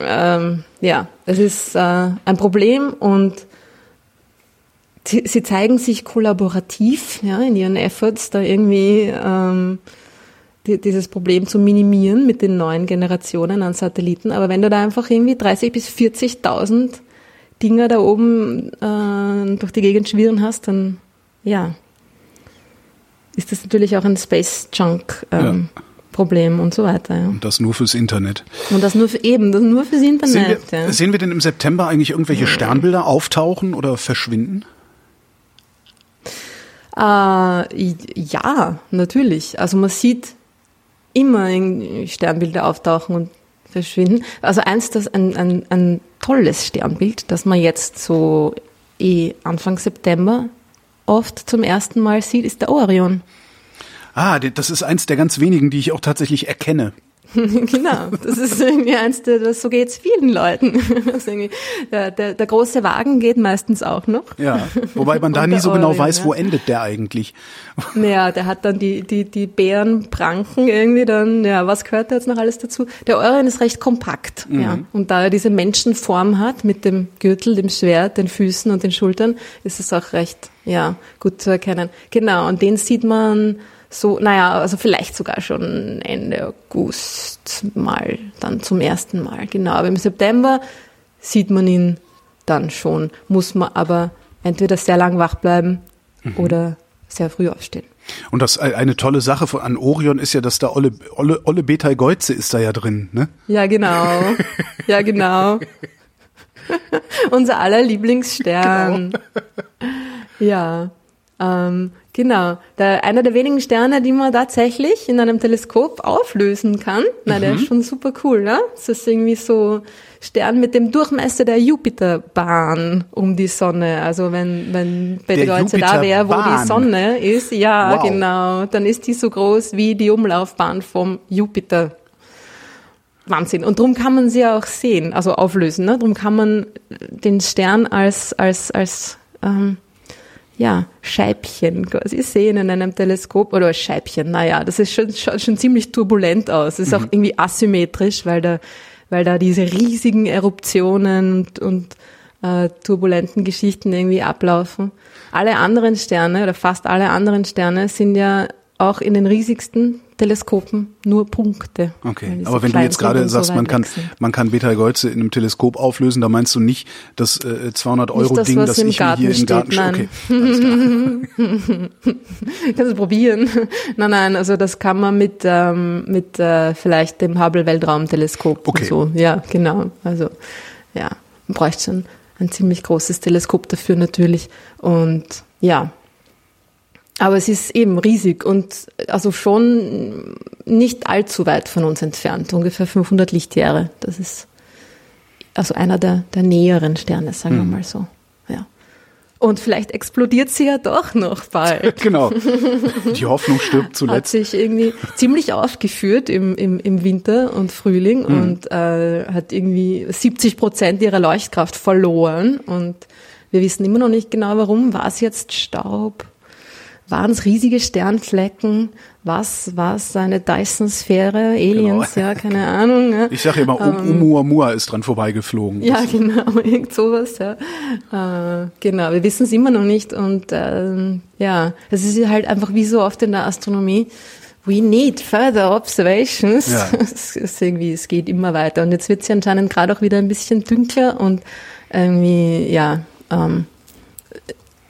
ähm, ja, es ist äh, ein Problem und sie, sie zeigen sich kollaborativ ja, in ihren Efforts, da irgendwie ähm, die, dieses Problem zu minimieren mit den neuen Generationen an Satelliten. Aber wenn du da einfach irgendwie 30 bis 40.000 Dinger da oben äh, durch die Gegend schwirren hast, dann ja, ist das natürlich auch ein Space Junk ähm, Ja. Problem und so weiter. Ja. Und das nur fürs Internet. Und das nur für eben, das nur fürs Sehen Internet. wir, ja. sehen wir denn im September eigentlich irgendwelche Sternbilder auftauchen oder verschwinden? Äh, ja, natürlich. Also man sieht immer Sternbilder auftauchen und verschwinden. Also eins, das ein, ein, ein tolles Sternbild, das man jetzt so eh Anfang September oft zum ersten Mal sieht, ist der Orion. Ah, das ist eins der ganz wenigen, die ich auch tatsächlich erkenne. genau, das ist irgendwie eins der, das, so geht's vielen Leuten. Der, der, der große Wagen geht meistens auch noch. Ja, wobei man da nie so genau Orion, weiß, ja. wo endet der eigentlich. Naja, der hat dann die, die, die Bärenpranken irgendwie dann, ja, was gehört da jetzt noch alles dazu? Der Orion ist recht kompakt, ja. Und da er diese Menschenform hat, mit dem Gürtel, dem Schwert, den Füßen und den Schultern, ist es auch recht, ja, gut zu erkennen. Genau, und den sieht man so, naja, also vielleicht sogar schon Ende August mal, dann zum ersten Mal, genau. Aber im September sieht man ihn dann schon, muss man aber entweder sehr lang wach bleiben oder sehr früh aufstehen. Und das äh, eine tolle Sache von, an Orion ist ja, dass da Olle, Olle, Olle Betai Geuze ist da ja drin, ne? Ja, genau. Ja, genau. Unser aller Lieblingsstern. Ja, ähm, genau. Der, einer der wenigen Sterne, die man tatsächlich in einem Teleskop auflösen kann. Na, der ist schon super cool, ne? Das ist irgendwie so Stern mit dem Durchmesser der Jupiterbahn um die Sonne. Also wenn, wenn Betelgeuse da wäre, wo die Sonne ist, ja, Wow. genau, dann ist die so groß wie die Umlaufbahn vom Jupiter. Wahnsinn. Und darum kann man sie ja auch sehen, also auflösen. Ne? Darum kann man den Stern als, als, als ähm, ja, Scheibchen quasi sehen in einem Teleskop oder Scheibchen. Naja, das ist schon, schaut schon ziemlich turbulent aus. Es ist auch irgendwie asymmetrisch, weil da, weil da diese riesigen Eruptionen und, und äh, turbulenten Geschichten irgendwie ablaufen. Alle anderen Sterne oder fast alle anderen Sterne sind ja auch in den riesigsten Teleskopen nur Punkte. Okay. so Aber wenn du jetzt gerade so sagst, weit man kann, man kann Betai Geuze in einem Teleskop auflösen, da meinst du nicht das äh, 200 Euro das, Ding, das ich mir Garten hier im Garten steht, Okay. nein. klar. Kannst du probieren. nein, nein, also das kann man mit, ähm, mit äh, vielleicht dem Hubble Weltraumteleskop Okay. und so. Ja, genau. Also ja, man bräuchte schon ein ziemlich großes Teleskop dafür natürlich. Und ja. Aber es ist eben riesig und also schon nicht allzu weit von uns entfernt, ungefähr 500 Lichtjahre. Das ist also einer der, der näheren Sterne, sagen wir mal so. Ja. Und vielleicht explodiert sie ja doch noch bald. genau. Die Hoffnung stirbt Hat zuletzt. sich irgendwie ziemlich aufgeführt im, im, im Winter und Frühling und äh, hat irgendwie 70 Prozent ihrer Leuchtkraft verloren. Und wir wissen immer noch nicht genau warum. War es jetzt Staub? Waren es riesige Sternflecken? Was war es eine Dyson-Sphäre? Aliens? Genau. Ja, keine Ahnung. Ja. Ich sage immer, um, Oumuamua ist dran vorbeigeflogen. Ja, genau, irgend sowas, ja. Äh, genau, wir wissen es immer noch nicht und ähm, ja, es ist halt einfach wie so oft in der Astronomie. We need further observations. Ja. Es ist irgendwie, es geht immer weiter und jetzt wird es ja anscheinend gerade auch wieder ein bisschen dunkler und irgendwie, ja, ähm,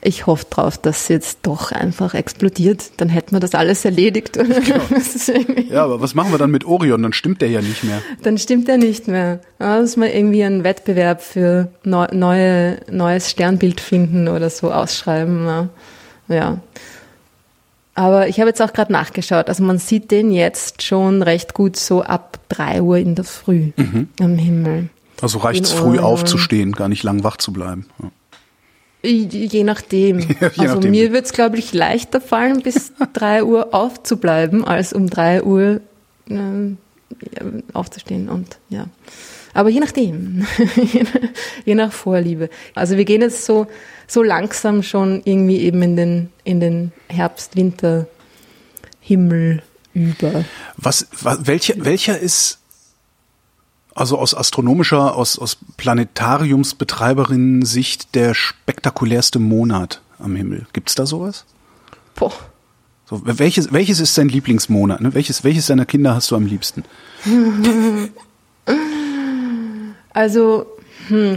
ich hoffe drauf, dass jetzt doch einfach explodiert. Dann hätten wir das alles erledigt. Irgendwie- Ja, aber was machen wir dann mit Orion? Dann stimmt der ja nicht mehr. dann stimmt er nicht mehr. Da muss man irgendwie einen Wettbewerb für neu, neue, neues Sternbild finden oder so ausschreiben. Ja. ja. Aber ich habe jetzt auch gerade nachgeschaut. Also man sieht den jetzt schon recht gut so ab drei Uhr in der Früh am Himmel. Also reicht's In früh aufzustehen, gar nicht lang wach zu bleiben. Ja. Je nachdem. je also nachdem. mir wird es, glaube ich, leichter fallen, bis drei Uhr aufzubleiben, als um drei Uhr ähm, aufzustehen. Und ja. Aber je nachdem, je nach Vorliebe. Also wir gehen jetzt so, so langsam schon irgendwie eben in den, in den Herbst, Winter, Himmel über. Was, was welcher, welcher ist also aus astronomischer, aus, aus Planetariumsbetreiberinnen-Sicht der spektakulärste Monat am Himmel? Gibt's da sowas? Boah. So, welches, welches ist dein Lieblingsmonat? Ne? Welches, welches deiner Kinder hast du am liebsten? Also, hm,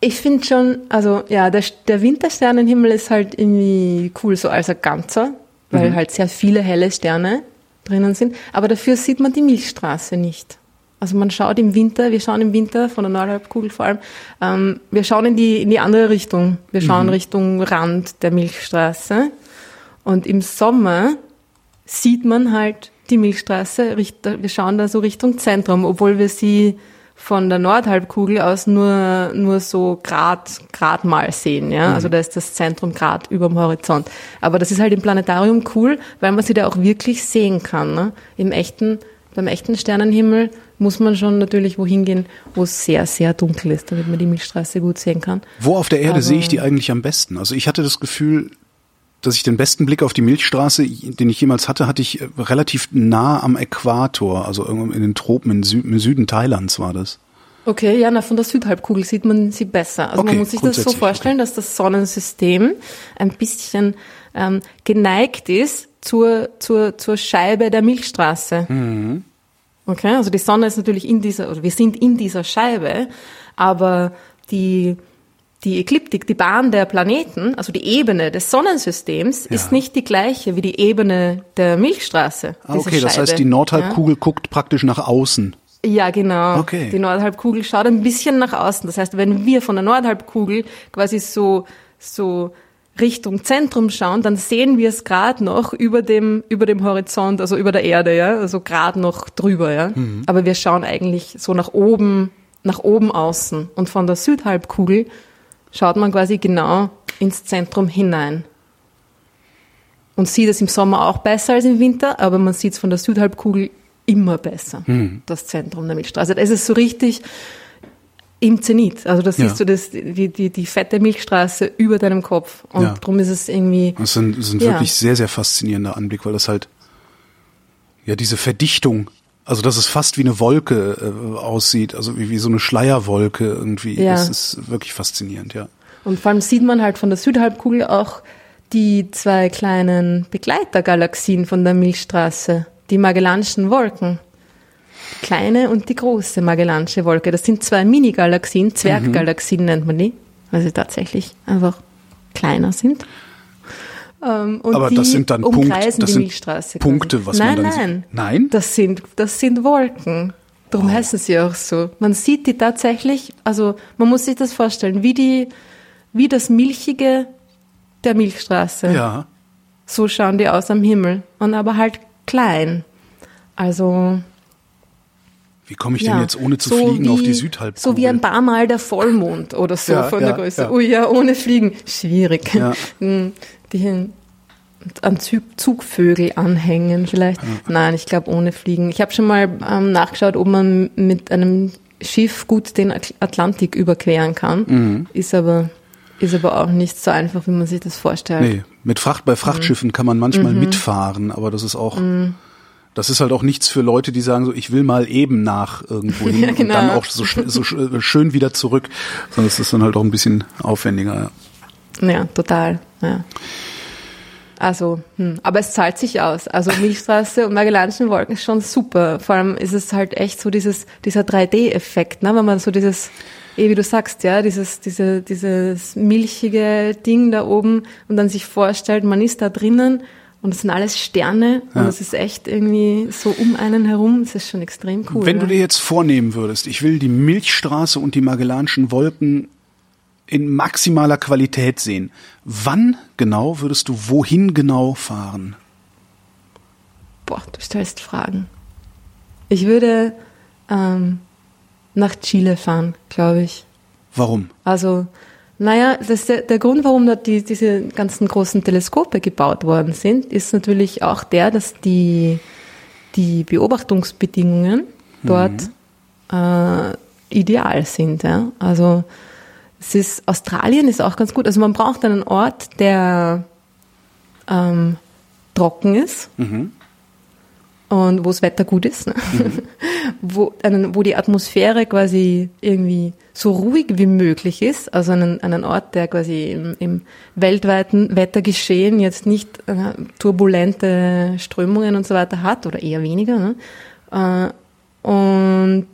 ich finde schon, also ja, der, der Wintersternenhimmel ist halt irgendwie cool, so als ein Ganzer, weil Mhm. halt sehr viele helle Sterne drinnen sind. Aber dafür sieht man die Milchstraße nicht. Also man schaut im Winter, wir schauen im Winter von der Nordhalbkugel vor allem, ähm, wir schauen in die, in die andere Richtung. Wir schauen Mhm. Richtung Rand der Milchstraße. Und im Sommer sieht man halt die Milchstraße, wir schauen da so Richtung Zentrum, obwohl wir sie von der Nordhalbkugel aus nur, nur so grad, grad mal sehen, ja. Also da ist das Zentrum grad über dem Horizont. Aber das ist halt im Planetarium cool, weil man sie da auch wirklich sehen kann, ne? Im echten, beim echten Sternenhimmel muss man schon natürlich wohin gehen, wo es sehr, sehr dunkel ist, damit man die Milchstraße gut sehen kann. Wo auf der Erde Aber- sehe ich die eigentlich am besten? Also ich hatte das Gefühl, dass ich den besten Blick auf die Milchstraße, den ich jemals hatte, hatte ich äh, relativ nah am Äquator, also irgendwo in den Tropen im, Sü im Süden Thailands war das. Okay, ja, na, von der Südhalbkugel sieht man sie besser. Also Okay, man muss sich das so vorstellen, dass das Sonnensystem ein bisschen ähm, geneigt ist zur, zur, zur Scheibe der Milchstraße. Mhm. Okay, also die Sonne ist natürlich in dieser, oder wir sind in dieser Scheibe, aber die, die Ekliptik, die Bahn der Planeten, also die Ebene des Sonnensystems, ist nicht die gleiche wie die Ebene der Milchstraße. Ah, okay, das heißt, Scheibe. die Nordhalbkugel guckt praktisch nach außen. Ja, genau. Okay. Die Nordhalbkugel schaut ein bisschen nach außen. Das heißt, wenn wir von der Nordhalbkugel quasi so, so Richtung Zentrum schauen, dann sehen wir es gerade noch über dem, über dem Horizont, also über der Erde, ja, also gerade noch drüber, ja. Mhm. Aber wir schauen eigentlich so nach oben, nach oben außen. Und von der Südhalbkugel schaut man quasi genau ins Zentrum hinein. Und sieht es im Sommer auch besser als im Winter, aber man sieht es von der Südhalbkugel immer besser, das Zentrum der Milchstraße. Ist es so richtig im Zenit. Also da siehst Ja. du das, die, die, die fette Milchstraße über deinem Kopf. Und Ja. drum ist es irgendwie, Das ist ein, das ist ein Ja. wirklich sehr, sehr faszinierender Anblick, weil das halt, ja, diese Verdichtung, also dass es fast wie eine Wolke äh, aussieht, also wie, wie so eine Schleierwolke irgendwie, Ja. das ist wirklich faszinierend, ja. und vor allem sieht man halt von der Südhalbkugel auch die zwei kleinen Begleitergalaxien von der Milchstraße, die Magellanischen Wolken. Kleine und die große Magellanische Wolke. Das sind zwei Mini-Galaxien, Zwerggalaxien nennt man die, weil sie tatsächlich einfach kleiner sind. Ähm, Aber das sind dann Punkt- das die sind Milchstraße. Punkte, was man nein, dann sieht. nein, Nein? Das sind, das sind Wolken. Darum heißen sie auch so. Man sieht die tatsächlich, also man muss sich das vorstellen, wie die, wie das Milchige der Milchstraße. Ja. So schauen die aus am Himmel. Und aber halt klein. Also, Wie komme ich ja. denn jetzt ohne zu so fliegen wie, auf die Südhalbkugel? So wie ein paar Mal der Vollmond oder so Ja, von ja, der Größe. Ui, ja, ohne Fliegen. Schwierig. Hm, Die an Zug, Zugvögel anhängen vielleicht. Nein, ich glaube ohne Fliegen. Ich habe schon mal ähm, nachgeschaut, ob man mit einem Schiff gut den At- Atlantik überqueren kann. Mhm. Ist aber ist aber auch nicht so einfach, wie man sich das vorstellt. Nee, mit Fracht, bei Frachtschiffen kann man manchmal Mhm. mitfahren, aber das ist auch, das ist halt auch nichts für Leute, die sagen so, ich will mal eben nach irgendwo hin Ja, und genau. dann auch so, so sch- schön wieder zurück. Sondern es ist dann halt auch ein bisschen aufwendiger. Ja. Ja, total. Ja. Also, hm. aber es zahlt sich aus. Also Milchstraße und Magellanischen Wolken ist schon super. Vor allem ist es halt echt so dieses, dieser 3D-Effekt, ne? wenn man so dieses, eh wie du sagst, ja, dieses, diese, dieses milchige Ding da oben und dann sich vorstellt, man ist da drinnen und es sind alles Sterne und Ja. es ist echt irgendwie so um einen herum. Es ist schon extrem cool. Wenn du ja. dir jetzt vornehmen würdest, ich will die Milchstraße und die Magellanischen Wolken in maximaler Qualität sehen, wann genau würdest du wohin genau fahren? Boah, du stellst Fragen. Ich würde ähm, nach Chile fahren, glaube ich. Warum? Also, naja, das der, der Grund, warum dort die, diese ganzen großen Teleskope gebaut worden sind, ist natürlich auch der, dass die, die Beobachtungsbedingungen dort äh, ideal sind. Ja? Also es ist Australien ist auch ganz gut. Also man braucht einen Ort, der ähm, trocken ist. Mhm und wo das Wetter gut ist, ne? mhm. wo, einen, wo die Atmosphäre quasi irgendwie so ruhig wie möglich ist, also einen, einen Ort, der quasi im, im weltweiten Wettergeschehen jetzt nicht äh, turbulente Strömungen und so weiter hat oder eher weniger. Ne? Äh, und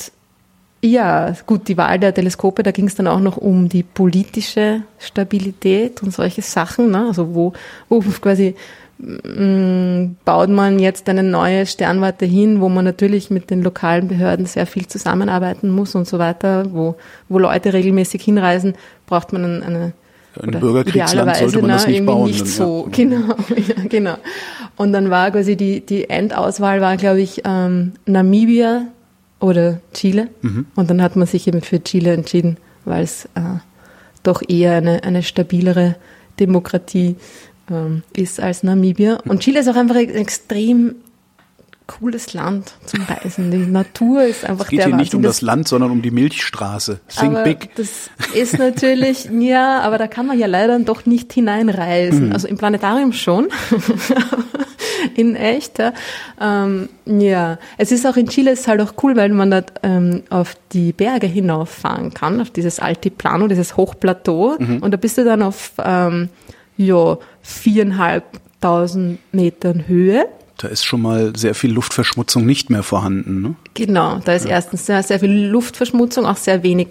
ja, gut, die Wahl der Teleskope, da ging es dann auch noch um die politische Stabilität und solche Sachen, ne? also wo, wo quasi baut man jetzt eine neue Sternwarte hin, wo man natürlich mit den lokalen Behörden sehr viel zusammenarbeiten muss und so weiter, wo, wo Leute regelmäßig hinreisen, braucht man eine, eine ein Bürgerkriegsland sollte man das nicht bauen. Nicht dann, so, ja. genau, ja, genau. Und dann war quasi die, die Endauswahl war, glaube ich, ähm, Namibia oder Chile. Mhm. Und dann hat man sich eben für Chile entschieden, weil es äh, doch eher eine, eine stabilere Demokratie ähm, ist als Namibia. Und Chile ist auch einfach ein extrem cooles Land zum Reisen. Die Natur ist einfach es geht der hier nicht um das Land, sondern um die Milchstraße. Think aber big. Das ist natürlich, ja, aber da kann man ja leider doch nicht hineinreisen. Mhm. Also im Planetarium schon. in echt. Ja. Ähm, ja, es ist auch in Chile ist halt auch cool, weil man da ähm, auf die Berge hinauffahren kann, auf dieses Altiplano, dieses Hochplateau. Mhm. Und da bist du dann auf ähm, ja, viereinhalbtausend Metern Höhe. Da ist schon mal sehr viel Luftverschmutzung nicht mehr vorhanden. Ne? Genau, da ist ja. erstens sehr, sehr viel Luftverschmutzung, auch sehr wenig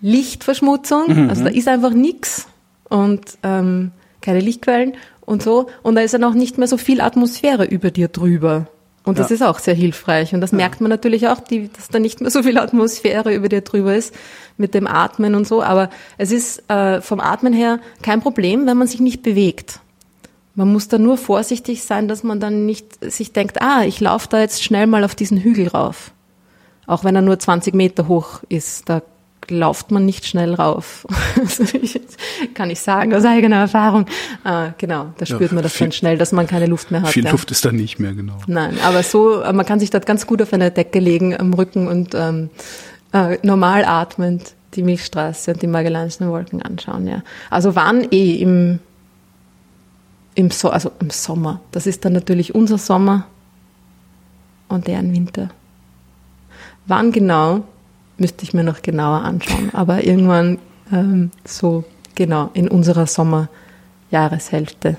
Lichtverschmutzung. Mhm. Also da ist einfach nichts und ähm, keine Lichtquellen und so. Und da ist dann auch nicht mehr so viel Atmosphäre über dir drüber. Und das ja. ist auch sehr hilfreich. Und das ja. merkt man natürlich auch, die, dass da nicht mehr so viel Atmosphäre über dir drüber ist mit dem Atmen und so. Aber es ist äh, vom Atmen her kein Problem, wenn man sich nicht bewegt. Man muss da nur vorsichtig sein, dass man dann nicht sich denkt, ah, ich laufe da jetzt schnell mal auf diesen Hügel rauf. Auch wenn er nur 20 Meter hoch ist, da lauft man nicht schnell rauf. kann ich sagen aus eigener Erfahrung. Ah, genau, da spürt ja, man das viel, dann schnell, dass man keine Luft mehr hat. Viel ja. Luft ist da nicht mehr, genau. Nein, aber so, man kann sich dort ganz gut auf einer Decke legen am Rücken und ähm, äh, normal atmend die Milchstraße und die Magellanischen Wolken anschauen. Ja. Also wann eh im, im, so also im Sommer. Das ist dann natürlich unser Sommer und deren Winter. Wann genau, müsste ich mir noch genauer anschauen. Aber irgendwann ähm, so genau in unserer Sommerjahreshälfte.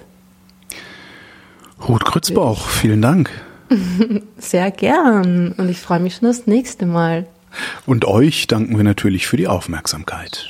Ruth Krützbauch, vielen Dank. Sehr gern und ich freue mich schon das nächste Mal. Und euch danken wir natürlich für die Aufmerksamkeit.